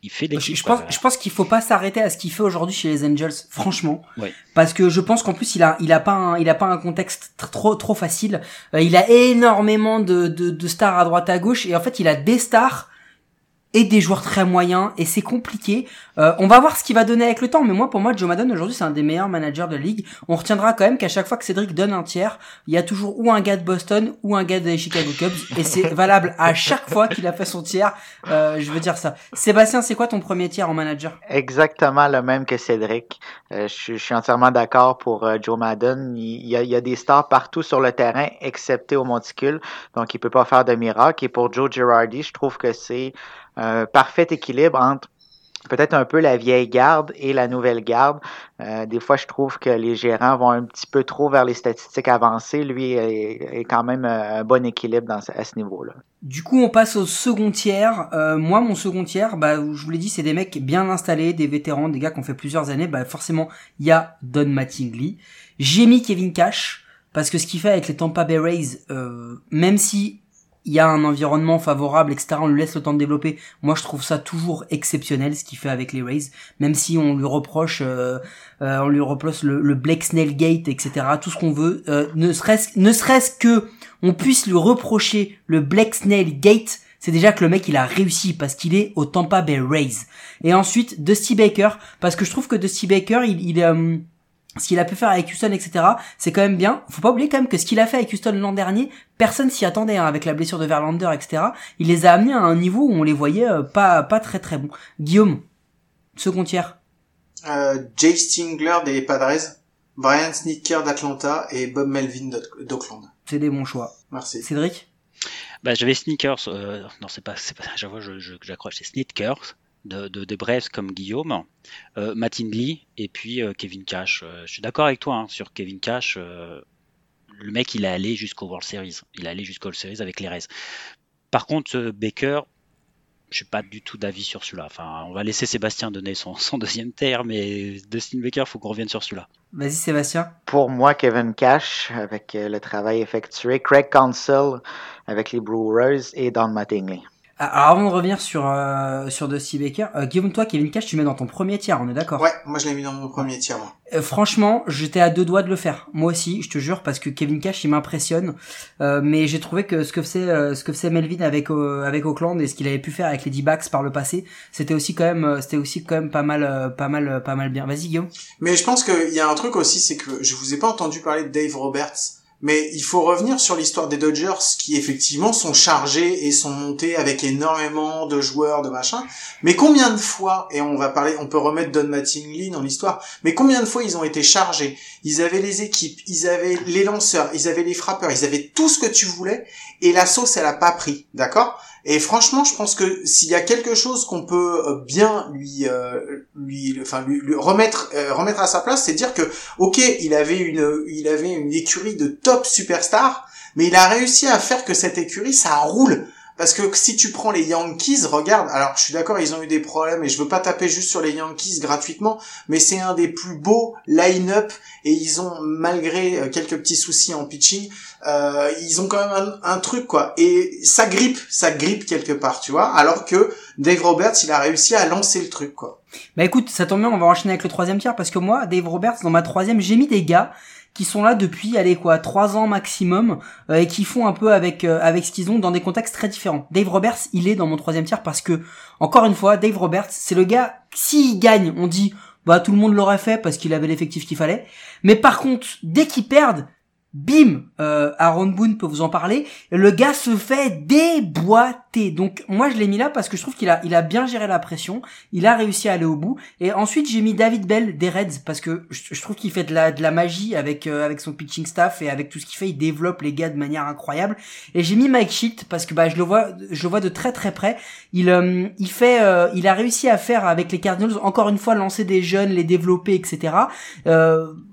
il fait des je, je pense, je pense qu'il faut pas s'arrêter à ce qu'il fait aujourd'hui chez les Angels, franchement, ouais. parce que je pense qu'en plus il a, il a pas, un, il a pas un contexte trop, trop facile. Euh, il a énormément de, de, de, stars à droite à gauche et en fait il a des stars et des joueurs très moyens et c'est compliqué. Euh, on va voir ce qu'il va donner avec le temps, mais moi pour moi Joe Madden aujourd'hui c'est un des meilleurs managers de la ligue. On retiendra quand même qu'à chaque fois que Cédric donne un tiers, il y a toujours ou un gars de Boston ou un gars des Chicago Cubs et c'est valable à chaque fois qu'il a fait son tiers. Euh, je veux dire ça. Sébastien, c'est quoi ton premier tiers en manager? Exactement le même que Cédric. Euh, je, je, suis entièrement d'accord pour euh, Joe Madden. Il y, a, il y, a, des stars partout sur le terrain, excepté au monticule, donc il peut pas faire de miracle. Et pour Joe Girardi, je trouve que c'est un parfait équilibre entre peut-être un peu la vieille garde et la nouvelle garde. Euh, des fois, je trouve que les gérants vont un petit peu trop vers les statistiques avancées. Lui est, est quand même un bon équilibre dans, à ce niveau-là. Du coup, on passe au second tiers. Euh, moi, mon second tiers, bah, je vous l'ai dit, c'est des mecs bien installés, des vétérans, des gars qui ont fait plusieurs années. Bah, forcément, il y a Don Mattingly. J'ai mis Kevin Cash parce que ce qu'il fait avec les Tampa Bay Rays, euh, même si il y a un environnement favorable, etc. On lui laisse le temps de développer. Moi, je trouve ça toujours exceptionnel ce qu'il fait avec les Rays, même si on lui reproche, euh, euh, on lui reproche le, le Blake Snell Gate, etc. Tout ce qu'on veut, euh, ne serait-ce, ne serait-ce que on puisse lui reprocher le Blake Snell Gate. C'est déjà que le mec il a réussi parce qu'il est au Tampa Bay Rays. Et ensuite Dusty Baker parce que je trouve que Dusty Baker il, il ce qu'il a pu faire avec Houston, etc., c'est quand même bien. Faut pas oublier quand même que ce qu'il a fait avec Houston l'an dernier, personne s'y attendait hein, avec la blessure de Verlander, etc. Il les a amenés à un niveau où on les voyait euh, pas pas très très bons. Guillaume, second tiers. Euh, Jay Stingler des Padres, Brian Snitker d'Atlanta et Bob Melvin d'Oakland. C'est des bons choix. Merci. Cédric? Bah j'avais Sneakers. Euh, non c'est pas c'est pas. J'avoue je j'accroche c'est Sneakers de, de, de Brest comme Guillaume, euh, Lee et puis euh, Kevin Cash. Euh, je suis d'accord avec toi hein, sur Kevin Cash. Euh, le mec, il est allé jusqu'au World Series. Il est allé jusqu'au World Series avec les Rays. Par contre, Baker, je suis pas du tout d'avis sur celui-là. Enfin, on va laisser Sébastien donner son, son deuxième terme, mais Dustin Baker, faut qu'on revienne sur celui-là. Vas-y, Sébastien. Pour moi, Kevin Cash, avec le travail effectué, Craig Counsell avec les Brewers et Don Mattingly. Alors avant de revenir sur euh, sur Dusty Baker, euh, Guillaume, toi, Kevin Cash, tu mets dans ton premier tiers, on est d'accord? Ouais, moi je l'ai mis dans mon premier tiers. Moi. Euh, franchement, j'étais à deux doigts de le faire. Moi aussi, je te jure, parce que Kevin Cash, il m'impressionne. Euh, mais j'ai trouvé que ce que faisait euh, ce que faisait Melvin avec euh, avec Auckland et ce qu'il avait pu faire avec les D-backs par le passé, c'était aussi quand même euh, c'était aussi quand même pas mal pas mal pas mal bien. Vas-y Guillaume. Mais je pense qu'il y a un truc aussi, c'est que je vous ai pas entendu parler de Dave Roberts. Mais il faut revenir sur l'histoire des Dodgers qui effectivement sont chargés et sont montés avec énormément de joueurs, de machin. Mais combien de fois, et on va parler, on peut remettre Don Mattingly dans l'histoire, mais combien de fois ils ont été chargés? Ils avaient les équipes, ils avaient les lanceurs, ils avaient les frappeurs, ils avaient tout ce que tu voulais, et la sauce elle a pas pris, d'accord? Et franchement, je pense que s'il y a quelque chose qu'on peut euh, bien lui, euh, lui, enfin lui, remettre, euh, remettre à sa place, c'est dire que, ok, il avait une, il avait une écurie de top superstars, mais il a réussi à faire que cette écurie, ça roule. Parce que si tu prends les Yankees, regarde, alors je suis d'accord, ils ont eu des problèmes et je veux pas taper juste sur les Yankees gratuitement, mais c'est un des plus beaux line-up et ils ont, malgré euh, quelques petits soucis en pitching, euh, ils ont quand même un, un, truc quoi. Et ça grippe, ça grippe quelque part, tu vois, alors que Dave Roberts, il a réussi à lancer le truc quoi. Bah écoute, ça tombe bien, on va enchaîner avec le troisième tiers parce que moi, Dave Roberts, dans ma troisième, j'ai mis des gars qui sont là depuis allez quoi trois ans maximum euh, et qui font un peu avec euh, avec ce qu'ils ont dans des contextes très différents. Dave Roberts, il est dans mon troisième tiers parce que encore une fois, Dave Roberts, c'est le gars s'il gagne, on dit bah tout le monde l'aurait fait parce qu'il avait l'effectif qu'il fallait. Mais par contre, dès qu'ils perdent, bim, euh, Aaron Boone peut vous en parler. Le gars se fait déboîter. Donc moi je l'ai mis là parce que je trouve qu'il a, il a bien géré la pression. Il a réussi à aller au bout. Et ensuite j'ai mis David Bell des Reds parce que je, trouve qu'il fait de la, de la magie avec euh, avec son pitching staff et avec tout ce qu'il fait. Il développe les gars de manière incroyable. Et j'ai mis Mike Shit parce que bah je le vois, je le vois de très très près. Il euh, il fait, il a réussi à faire avec les Cardinals encore une fois lancer des jeunes, les développer, etc.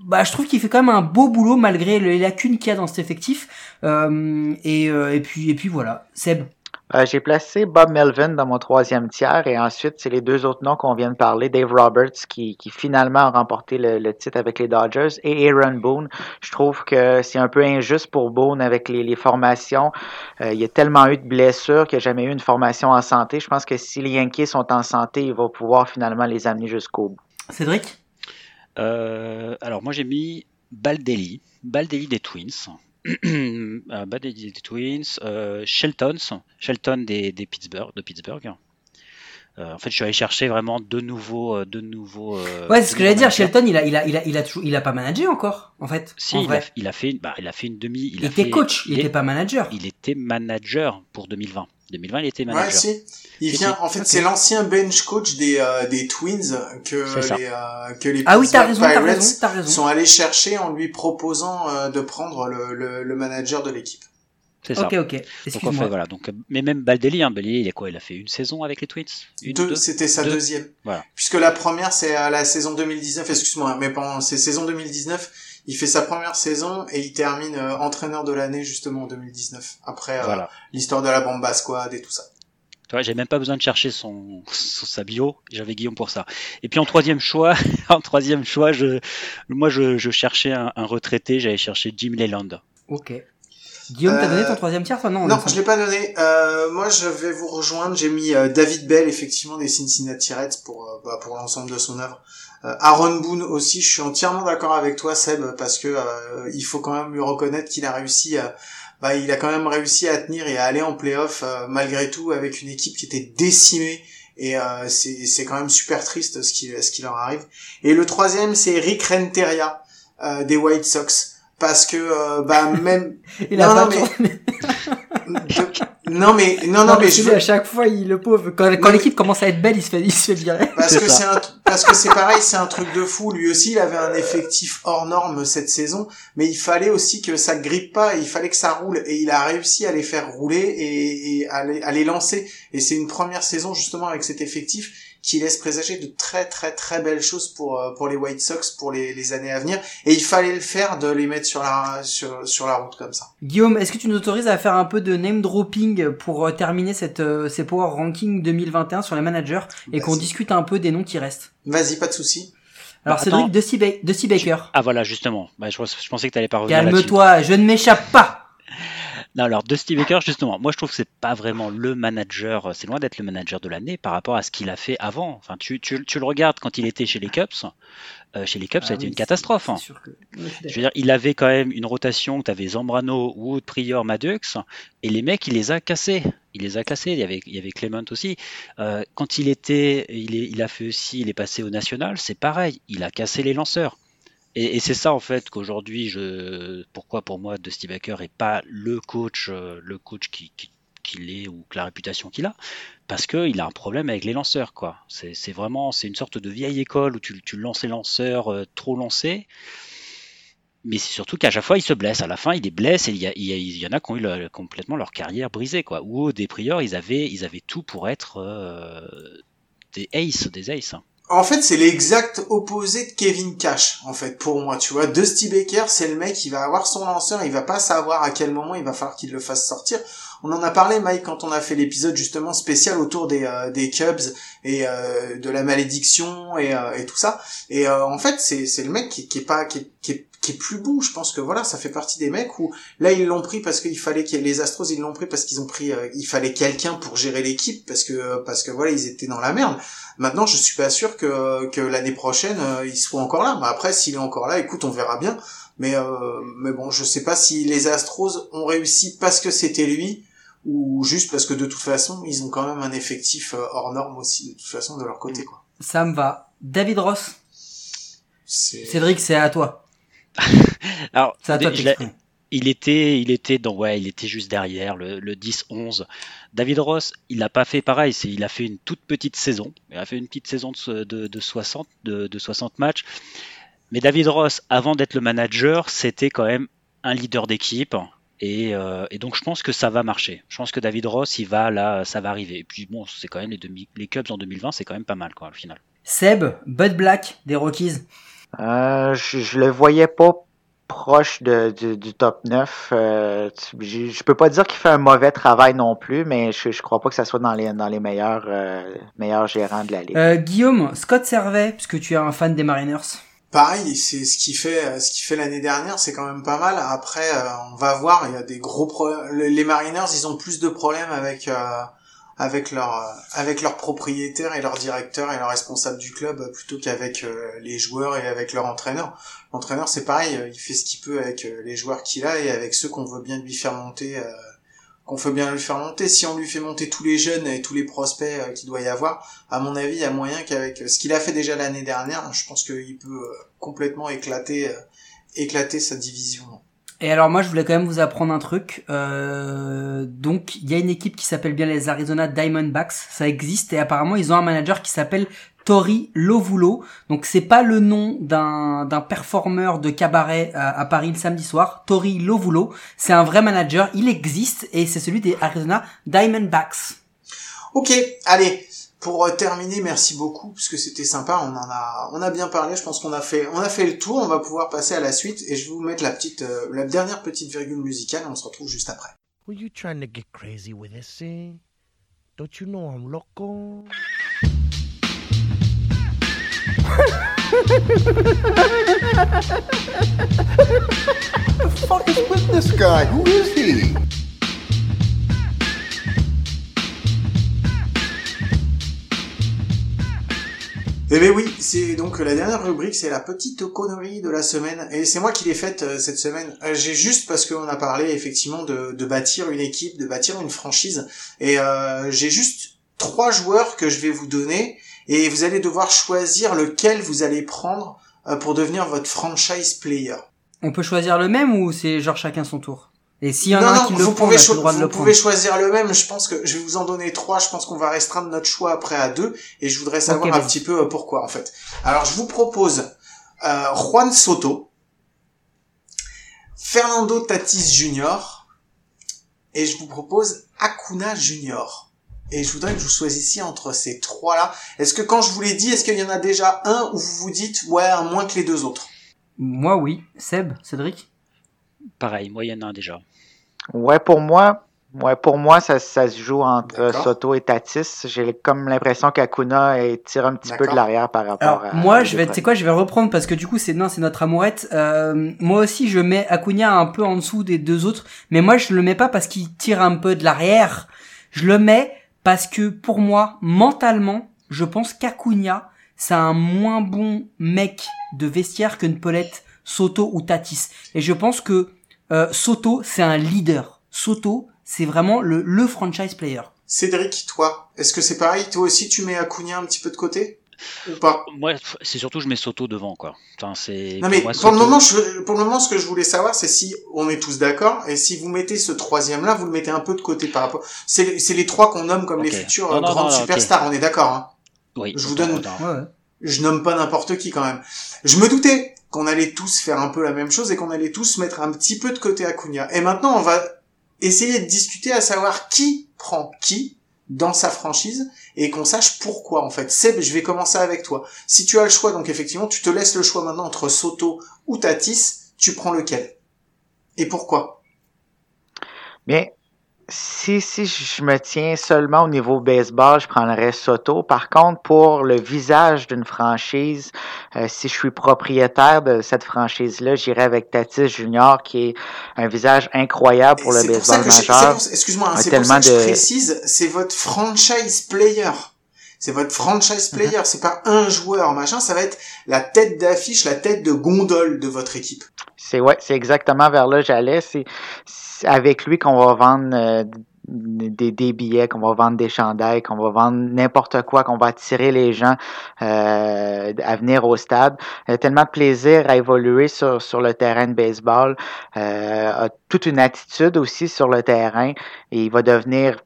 bah je trouve qu'il fait quand même un beau boulot malgré les lacunes qu'il y a dans cet effectif. Euh, et, euh, et puis et puis voilà, Seb. Euh, j'ai placé Bob Melvin dans mon troisième tiers et ensuite c'est les deux autres noms qu'on vient de parler, Dave Roberts qui, qui finalement a remporté le, le, titre avec les Dodgers et Aaron Boone. Je trouve que c'est un peu injuste pour Boone avec les, les formations. Euh, il y a tellement eu de blessures qu'il n'y a jamais eu une formation en santé. Je pense que si les Yankees sont en santé, il va pouvoir finalement les amener jusqu'au bout. Cédric? Euh, Alors moi j'ai mis Baldelli, Baldelli des Twins. euh, Baldelli des Twins, euh, Shelton, Shelton des, des Pittsburgh, de Pittsburgh. Euh, en fait, je suis allé chercher vraiment de nouveaux, de nouveaux. Ouais, c'est ce que j'allais dire. Shelton, il a, il a, il a, il a toujours, il a pas managé encore, en fait. Si, en il, vrai. a, il a fait, bah, il a fait une demi. Il, Il, était fait- coach, il, il était pas manager. Il était manager pour 2020. 2020, il était Ouais, manager. si. Il vient, en fait, c'est l'ancien bench coach des, euh, des Twins que C'est les, euh, que les Ah oui, t'as Pittsburgh raison, t'as Pirates raison, sont allés chercher en lui proposant euh, de prendre le, le, le manager de l'équipe. C'est ça. Ok, ok. Donc en fait, voilà. Donc, mais même Baldelli, hein, Baldelli, il est quoi? Il a fait une saison avec les Twins? Une, Deux, deux? c'était sa deux. deuxième. Voilà. Puisque la première, c'est à la saison 2019, excuse-moi, mais pendant ces saisons 2019, il fait sa première saison et il termine euh, entraîneur de l'année justement en 2019. Après euh, Voilà. l'histoire de la Bomba Squad et tout ça. Tu vois, j'ai même pas besoin de chercher son, son sa bio. J'avais Guillaume pour ça. Et puis en troisième choix, en troisième choix, je, moi je, je cherchais un, un retraité. J'allais chercher Jim Leland. Ok. Guillaume, t'as Euh, donné ton troisième tiers, toi Non, on Non, je l'ai pas donné. Euh, moi, je vais vous rejoindre. J'ai mis euh, David Bell, effectivement, des Cincinnati Reds pour euh, bah, pour l'ensemble de son œuvre. Euh, Aaron Boone aussi. Je suis entièrement d'accord avec toi, Seb, parce que euh, il faut quand même lui reconnaître qu'il a réussi à bah, il a quand même réussi à tenir et à aller en playoff euh, malgré tout avec une équipe qui était décimée et euh, c'est quand même super triste ce qui ce qui leur arrive. Et le troisième c'est Rick Renteria euh, des White Sox parce que euh, bah même Il a non, pas non, mais- de- non mais non non Non, mais je à chaque fois, il le pauvre. Quand, quand mais- l'équipe commence à être belle, il se fait, il se fait virer. parce que c'est un parce que c'est pareil c'est un truc de fou lui aussi il avait un effectif hors norme cette saison mais il fallait aussi que ça grippe pas il fallait que ça roule et il a réussi à les faire rouler et, et à, les, à les lancer et c'est une première saison justement avec cet effectif qui laisse présager de très très très belles choses pour euh, pour les White Sox pour les, les années à venir et il fallait le faire de les mettre sur la sur sur la route comme ça Guillaume, est-ce que tu nous autorises à faire un peu de name dropping pour euh, terminer cette, euh, ces Power Ranking 2021 sur les managers et qu'on discute un peu des noms qui restent? Vas-y pas de souci Alors Bah, Cédric, Dusty Baker. Ah voilà, justement. Bah, je, je pensais que t'allais pas revenir. Calme-toi, je ne m'échappe pas. Non, alors Dusty Baker, justement, moi je trouve que c'est pas vraiment le manager, c'est loin d'être le manager de l'année par rapport à ce qu'il a fait avant. Enfin, tu, tu, tu, le regardes quand il était chez les Cubs, euh, chez les Cubs, ça a Ah été oui, une catastrophe. hein. que- je veux dire, il avait quand même une rotation, tu avais Zambrano, Wood, Prior, Madux, et les mecs, il les a cassés. Il les a cassés. Il y avait, il y avait Clement aussi. Euh, quand il était, il, est, il a fait aussi, il est passé au national, c'est pareil. Il a cassé les lanceurs. Et, c'est ça en fait qu'aujourd'hui, je, pourquoi pour moi Dusty Baker est pas le coach, euh, le coach qui, qui- qu'il est ou que la réputation qu'il a, parce qu'il a un problème avec les lanceurs quoi. C'est vraiment, c'est une sorte de vieille école où tu, tu lances les lanceurs euh, trop lancés. Mais c'est surtout qu'à chaque fois, il se blesse. À la fin, il les blesse et il y, a- il y en a qui ont eu complètement leur carrière brisée. Quoi. Ou des prieurs, ils avaient, ils avaient tout pour être euh, des aces, des aces. hein. En fait, c'est l'exact opposé de Kevin Cash, en fait, pour moi. Tu vois, Dusty Baker, c'est le mec qui va avoir son lanceur, il va pas savoir à quel moment il va falloir qu'il le fasse sortir. On en a parlé, Mike, quand on a fait l'épisode justement spécial autour des, euh, des Cubs et euh, de la malédiction et, euh, tout ça. Et euh, en fait, c'est c'est le mec qui, est pas qui qui est plus beau. Je pense que voilà, ça fait partie des mecs où là ils l'ont pris parce qu'il fallait qu'il les Astros, ils l'ont pris parce qu'ils ont pris, euh, il fallait quelqu'un pour gérer l'équipe parce que parce que voilà, ils étaient dans la merde. Maintenant, je suis pas sûr que, que l'année prochaine, euh, il soit encore là. Mais après, s'il est encore là, écoute, on verra bien. Mais, euh, mais bon, je sais pas si les Astros ont réussi parce que c'était lui ou juste parce que de toute façon, ils ont quand même un effectif euh, hors norme aussi, de toute façon, de leur côté, quoi. Ça me va. David Ross. Cédric, c'est à toi. Alors, il était, il était dans, ouais, il était juste derrière le, le 10-11. David Ross, il n'a pas fait pareil. C'est, il a fait une toute petite saison. Il a fait une petite saison de, de, de 60, de, de 60 matchs. Mais David Ross, avant d'être le manager, c'était quand même un leader d'équipe. Et, euh, et donc je pense que ça va marcher. Je pense que David Ross, il va là, ça va arriver. Et puis bon, c'est quand même les, demi, les Cubs en 2020, c'est quand même pas mal quoi, au final. Seb, Bud Black des Rockies. Euh, je, je le voyais pas proche de, du, du top 9. Euh, tu- je, je peux pas dire qu'il fait un mauvais travail non plus, mais je, je crois pas que ça soit dans les, dans les meilleurs, euh, meilleurs gérants de la ligue. Euh, Guillaume, Scott Servais, puisque tu es un fan des Mariners. Pareil, c'est ce qui fait ce qui fait l'année dernière, c'est quand même pas mal. Après, euh, on va voir, il y a des gros problèmes. Les Mariners, ils ont plus de problèmes avec euh, avec leur euh, avec leurs propriétaires et leurs directeurs et leurs responsables du club euh, plutôt qu'avec euh, les joueurs et avec leur entraîneur. L'entraîneur, c'est pareil, il fait ce qu'il peut avec les joueurs qu'il a et avec ceux qu'on veut bien lui faire monter. qu'on veut bien lui faire monter. Si on lui fait monter tous les jeunes et tous les prospects qu'il doit y avoir, à mon avis, il y a moyen qu'avec ce qu'il a fait déjà l'année dernière, je pense qu'il peut complètement éclater, éclater sa division. Et alors moi je voulais quand même vous apprendre un truc. Euh, donc il y a une équipe qui s'appelle bien les Arizona Diamondbacks, ça existe et apparemment ils ont un manager qui s'appelle Tori Lovulo. Donc c'est pas le nom d'un d'un performeur de cabaret à, Paris le samedi soir. Tori Lovulo, c'est un vrai manager, il existe et c'est celui des Arizona Diamondbacks. Ok, allez. Pour euh, terminer, merci beaucoup parce que c'était sympa. On en a, on a bien parlé. Je pense qu'on a fait, on a fait le tour. On va pouvoir passer à la suite et je vais vous mettre la petite, euh, la dernière petite virgule musicale. On se retrouve juste après. Were you trying to get crazy with this thing? Don't you know I'm loco? the fuck is with this guy? Who is he? Eh ben oui, c'est donc la dernière rubrique, c'est la petite connerie de la semaine. Et c'est moi qui l'ai faite euh, cette semaine. Euh, J'ai juste parce qu'on a parlé effectivement de, bâtir une équipe, de bâtir une franchise. Et euh, j'ai juste trois joueurs que je vais vous donner. Et vous allez devoir choisir lequel vous allez prendre pour devenir votre franchise player. On peut choisir le même ou c'est genre chacun son tour? Et s'il y en non, a un non, qui vous le prend, on pouvez, a plus cho- le droit de vous le pouvez prendre. choisir le même. Je pense que je vais vous en donner trois. Je pense qu'on va restreindre notre choix après à deux. Et je voudrais savoir un petit peu euh, pourquoi en fait. Alors je vous propose euh, Juan Soto, Fernando Tatis Jr. et je vous propose Acuna Jr. Et je voudrais que vous choisissiez entre ces trois-là. Est-ce que quand je vous l'ai dit, est-ce qu'il y en a déjà un où vous vous dites ouais, moins que les deux autres? Moi oui. Seb, Cédric? Pareil, un déjà. Ouais, pour moi, Ouais, pour moi, ça, ça se joue entre. Soto et Tatis. J'ai comme l'impression qu'Akuna tire un petit peu de l'arrière par rapport Alors à. moi à je vais, tu sais quoi, je vais reprendre parce que du coup c'est non c'est notre amourette. Euh, moi aussi je mets Acuna un peu en dessous des deux autres, mais moi je le mets pas parce qu'il tire un peu de l'arrière. Je le mets parce que pour moi mentalement, je pense qu'Acuna c'est un moins bon mec de vestiaire que Paulette, Soto ou Tatis. Et je pense que euh, Soto c'est un leader. Soto c'est vraiment le, le franchise player. Cédric, toi, est-ce que c'est pareil? Toi aussi, tu mets Acuna un petit peu de côté? Ou pas? Moi, c'est surtout je mets Soto devant, quoi. Enfin, c'est. Non mais moi, pour le moment, je, pour le moment, ce que je voulais savoir, c'est si on est tous d'accord et si vous mettez ce troisième là, vous le mettez un peu de côté par rapport. C'est c'est les trois qu'on nomme comme les futurs Non, euh, non, grandes non, non, ok. superstars. On est d'accord. Hein Oui. je vous donne- ouais. je nomme pas n'importe qui quand même. Je me doutais qu'on allait tous faire un peu la même chose et qu'on allait tous mettre un petit peu de côté Acuna. Et maintenant, on va essayer de discuter à savoir qui prend qui dans sa franchise et qu'on sache pourquoi en fait. Seb, je vais commencer avec toi. Si tu as le choix, donc effectivement, tu te laisses le choix maintenant entre Soto ou Tatis, tu prends lequel? Et pourquoi? Bien, si, si je me tiens seulement au niveau baseball, je prendrais Soto. Par contre, pour le visage d'une franchise, euh, si je suis propriétaire de cette franchise-là, j'irais avec Tatis Junior, qui est un visage incroyable pour le pour baseball majeur. excuse-moi, c'est pour ça tellement que je de- précise, c'est votre franchise player. C'est votre franchise Mhm. player, c'est pas un joueur, machin, ça va être la tête d'affiche, la tête de gondole de votre équipe. C'est ouais, c'est exactement vers là que j'allais. C'est avec lui qu'on va vendre euh, des, des billets, qu'on va vendre des chandails, qu'on va vendre n'importe quoi, qu'on va attirer les gens euh, à venir au stade. Il a tellement de plaisir à évoluer sur, sur le terrain de baseball, euh, a toute une attitude aussi sur le terrain et il va devenir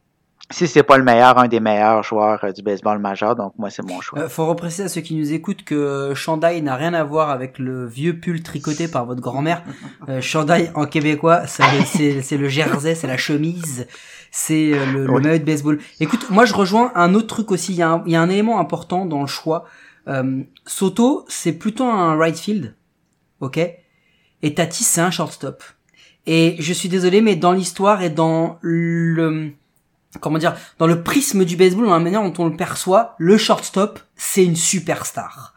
si c'est pas le meilleur, un des meilleurs joueurs euh, du baseball majeur, donc moi c'est mon choix. Euh, faut repréciser à ceux qui nous écoutent que chandail n'a rien à voir avec le vieux pull tricoté par votre grand-mère. Euh, chandail en québécois, c'est le jersey, c'est la chemise, c'est euh, le, maillot de baseball. Écoute, moi je rejoins un autre truc aussi. Il y a un, il y a un élément important dans le choix. Euh, Soto, c'est plutôt un right field, ok, et Tatis c'est un shortstop. Et je suis désolé, mais dans l'histoire et dans le comment dire, dans le prisme du baseball, dans la manière dont on le perçoit, le shortstop, c'est une superstar.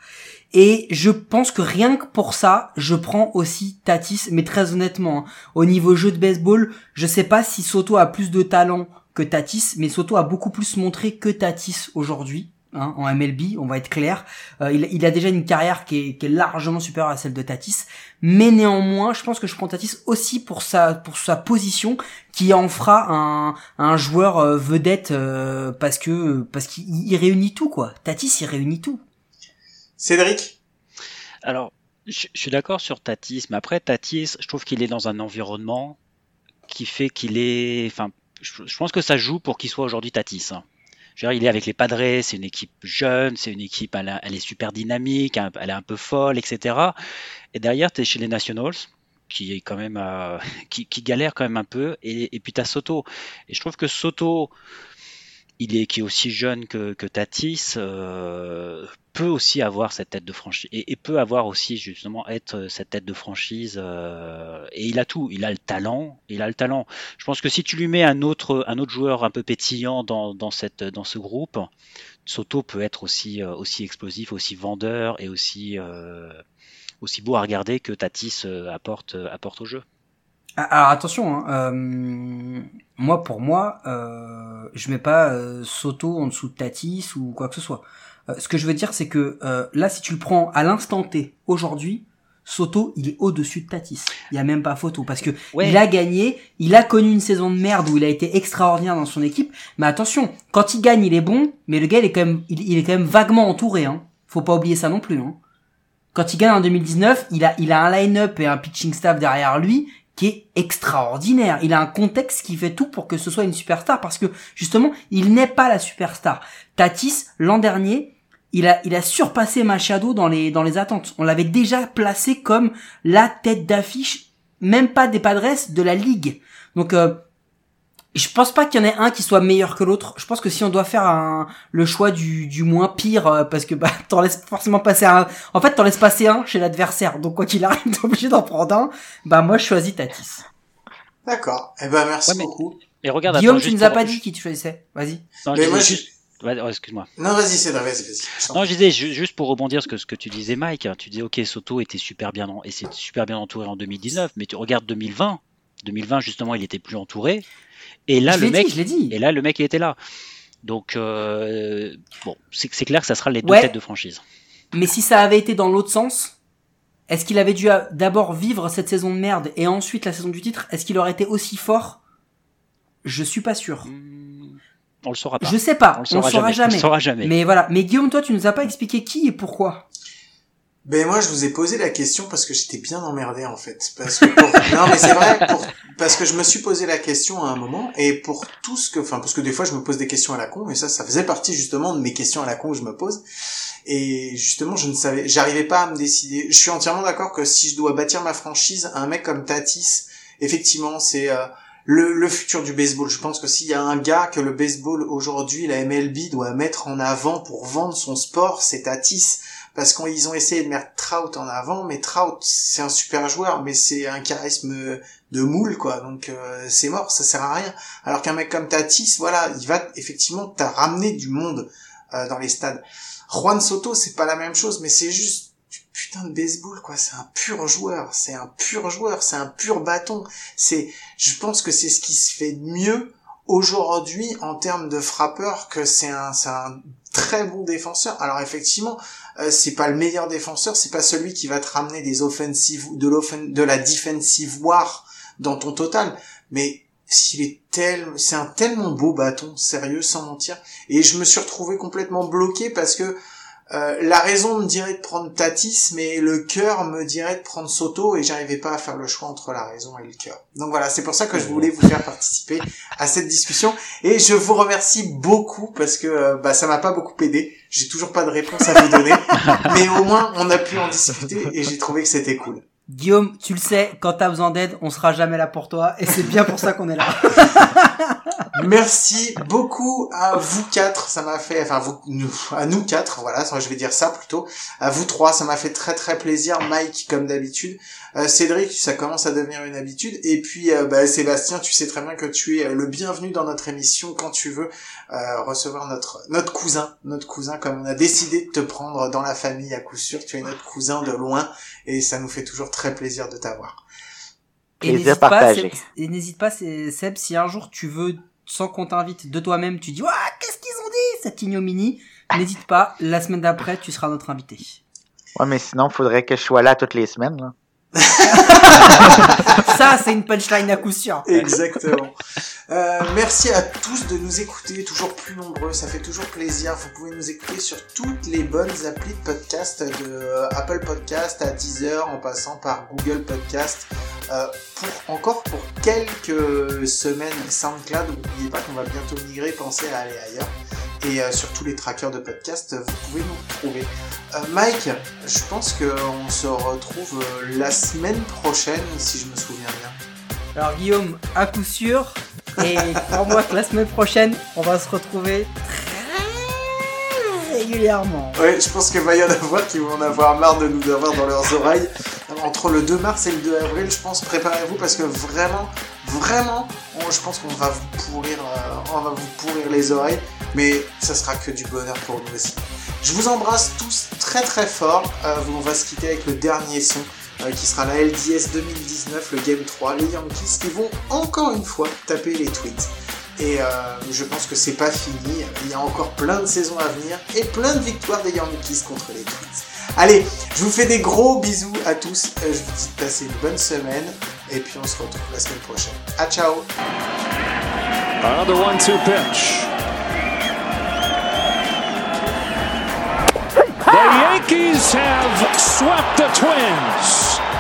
Et je pense que rien que pour ça, je prends aussi Tatis, mais très honnêtement, hein, au niveau jeu de baseball, je sais pas si Soto a plus de talent que Tatis, mais Soto a beaucoup plus montré que Tatis aujourd'hui. Hein, en MLB, on va être clair. Euh, il, il a déjà une carrière qui est, qui est largement supérieure à celle de Tatis, mais néanmoins, je pense que je prends Tatis aussi pour sa pour sa position, qui en fera un, un joueur euh, vedette euh, parce que parce qu'il il réunit tout quoi. Tatis il réunit tout. Cédric? Alors, je, je suis d'accord sur Tatis, mais après Tatis, je trouve qu'il est dans un environnement qui fait qu'il est. Enfin, je, je pense que ça joue pour qu'il soit aujourd'hui Tatis. hein. Je veux dire, il est avec les Padres, c'est une équipe jeune, c'est une équipe, elle, est super dynamique, elle est un peu folle, etc. Et derrière, tu es chez les Nationals, qui est quand même, euh, qui, galère quand même un peu, et, et puis tu as Soto. Et je trouve que Soto, il est qui est aussi jeune que, que Tatis, euh, peut aussi avoir cette tête de franchise et, peut avoir aussi justement être euh, cette tête de franchise. euh, et il a tout, il a le talent, il a le talent. Je pense que si tu lui mets un autre un autre joueur un peu pétillant dans, dans cette dans ce groupe, Soto peut être aussi euh, aussi explosif, aussi vendeur et aussi euh, aussi beau à regarder que Tatis euh, apporte apporte au jeu. Ah, Alors attention, hein, euh, moi pour moi, euh, je mets pas Soto en dessous de Tatis ou quoi que ce soit. Euh, ce que je veux dire, c'est que euh, là, si tu le prends à l'instant T, aujourd'hui, Soto, il est au-dessus de Tatis. Il y a même pas photo parce que Ouais. il a gagné, il a connu une saison de merde où il a été extraordinaire dans son équipe. Mais attention, quand il gagne, il est bon, mais le gars, il est quand même, il, il est quand même vaguement entouré. Hein. Faut pas oublier ça non plus. Hein. Quand il gagne en 2019, il a, il a un line-up et un pitching staff derrière lui extraordinaire. Il a un contexte qui fait tout pour que ce soit une superstar parce que justement, il n'est pas la superstar. Tatis, l'an dernier, il a, il a surpassé Machado dans les, dans les attentes. On l'avait déjà placé comme la tête d'affiche, même pas des Padres, de la ligue. Donc, euh, je pense pas qu'il y en ait un qui soit meilleur que l'autre. Je pense que si on doit faire un, le choix du, du moins pire, euh, parce que bah t'en laisses forcément passer un. En fait, t'en laisses passer un chez l'adversaire. Donc quoi qu'il arrive, t'es obligé d'en prendre un. Bah moi, je choisis Tatis. D'accord. Eh ben merci Ouais, mais- beaucoup. Et regarde, Guillaume, attends, tu nous as pour- pas dit qui tu choisissais. Vas-y. Mais moi, je- excuse-moi. Non, vas-y, c'est vas-y, Non, je disais ju- juste pour rebondir ce que ce que tu disais, Mike. hein, tu disais ok, Soto était super bien en- et c'est super bien entouré en 2019, mais tu regardes 2020. 2020 justement, il était plus entouré. Et là, je le mec, dit, je l'ai dit. et là, le mec, il était là. Donc euh, bon, c'est clair que ça sera les deux Ouais. têtes de franchise. Mais si ça avait été dans l'autre sens, est-ce qu'il avait dû d'abord vivre cette saison de merde et ensuite la saison du titre Est-ce qu'il aurait été aussi fort? Je suis pas sûr. On le saura pas. Je sais pas, On on le saura saura jamais. jamais. On le saura jamais. Mais voilà. Mais Guillaume, toi, tu nous as pas expliqué qui et pourquoi? Ben moi je vous ai posé la question parce que j'étais bien emmerdé en fait. Parce que non mais c'est vrai pour... parce que je me suis posé la question à un moment et pour tout ce que enfin parce que des fois je me pose des questions à la con et ça ça faisait partie justement de mes questions à la con que je me pose. Et justement je ne savais j'arrivais pas à me décider. Je suis entièrement d'accord que si je dois bâtir ma franchise un mec comme Tatis effectivement c'est euh, le, le futur du baseball. Je pense que s'il y a un gars que le baseball aujourd'hui, la MLB doit mettre en avant pour vendre son sport, c'est Tatis parce qu'ils ont essayé de mettre Trout en avant, mais Trout c'est un super joueur, mais c'est un charisme de moule quoi, donc euh, c'est mort, ça sert à rien. Alors qu'un mec comme Tatis, voilà, il va effectivement t'as du monde euh, dans les stades. Juan Soto c'est pas la même chose, mais c'est juste du putain de baseball quoi, c'est un pur joueur, c'est un pur joueur, c'est un pur bâton. C'est, je pense que c'est ce qui se fait de mieux aujourd'hui en termes de frappeur que c'est un, c'est un très bon défenseur. Alors effectivement, euh, c'est pas le meilleur défenseur, c'est pas celui qui va te ramener des offensives, de l'offen, de la defensive war dans ton total, mais s'il est tel, c'est un tellement beau bâton, sérieux, sans mentir. Et je me suis retrouvé complètement bloqué parce que euh, la raison me dirait de prendre Tatis, mais le cœur me dirait de prendre Soto et j'arrivais pas à faire le choix entre la raison et le cœur. Donc voilà, c'est pour ça que je voulais vous faire participer à cette discussion et je vous remercie beaucoup parce que euh, bah ça m'a pas beaucoup aidé. J'ai toujours pas de réponse à vous donner, mais au moins on a pu en discuter et j'ai trouvé que c'était cool. Guillaume, tu le sais, quand t'as besoin d'aide, on sera jamais là pour toi et c'est bien pour ça qu'on est là. Merci beaucoup à vous quatre, ça m'a fait, enfin nous- à nous quatre, voilà, je vais dire ça plutôt, à vous trois, ça m'a fait très très plaisir, Mike comme d'habitude, Euh, Cédric, ça commence à devenir une habitude, et puis euh, bah, Sébastien, tu sais très bien que tu es le bienvenu dans notre émission quand tu veux euh, recevoir notre notre cousin, notre cousin comme on a décidé de te prendre dans la famille à coup sûr, tu es notre cousin de loin, et ça nous fait toujours très plaisir de t'avoir. Et n'hésite pas. Seb, et n'hésite pas, c'est- Seb, si un jour tu veux, sans qu'on t'invite de toi-même, tu dis, Ouah, qu'est-ce qu'ils ont dit, cette ignominie, n'hésite pas, la semaine d'après, tu seras notre invité. Ouais, mais sinon, faudrait que je sois là toutes les semaines. Là. Ça, c'est une punchline à coup sûr. Exactement. Euh, merci à tous de nous écouter, toujours plus nombreux, ça fait toujours plaisir. Vous pouvez nous écouter sur toutes les bonnes applis de podcast, de euh, Apple Podcast à Deezer, en passant par Google Podcast. Euh, pour encore pour quelques semaines SoundCloud, n'oubliez pas qu'on va bientôt migrer, pensez à aller ailleurs. Et euh, sur tous les trackers de podcast, vous pouvez nous trouver. Euh, Mike, je pense qu'on se retrouve euh, la semaine prochaine, si je me souviens bien. Alors Guillaume, à coup sûr, et crois-moi que la semaine prochaine, on va se retrouver régulièrement. Ouais, je pense qu'il va y en avoir qui vont en avoir marre de nous avoir dans leurs oreilles. Entre le 2 mars et le 2 avril, je pense, préparez-vous parce que vraiment, vraiment, je pense qu'on va vous pourrir, euh, on va vous pourrir les oreilles, mais ça sera que du bonheur pour nous aussi. Je vous embrasse tous très très fort. Euh, on va se quitter avec le dernier son euh, qui sera la LDS 2019, le Game 3, les Yankees qui vont encore une fois taper les tweets. Et euh, je pense que c'est pas fini. Il y a encore plein de saisons à venir et plein de victoires des Yankees contre les Twins. Allez, je vous fais des gros bisous à tous. Euh, je vous dis de passer une bonne semaine et puis on se retrouve la semaine prochaine. À ciao. Another one-two pitch. The Yankees have swept the Twins.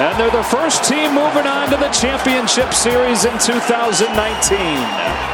And they're the first team moving on to the championship series in 2019.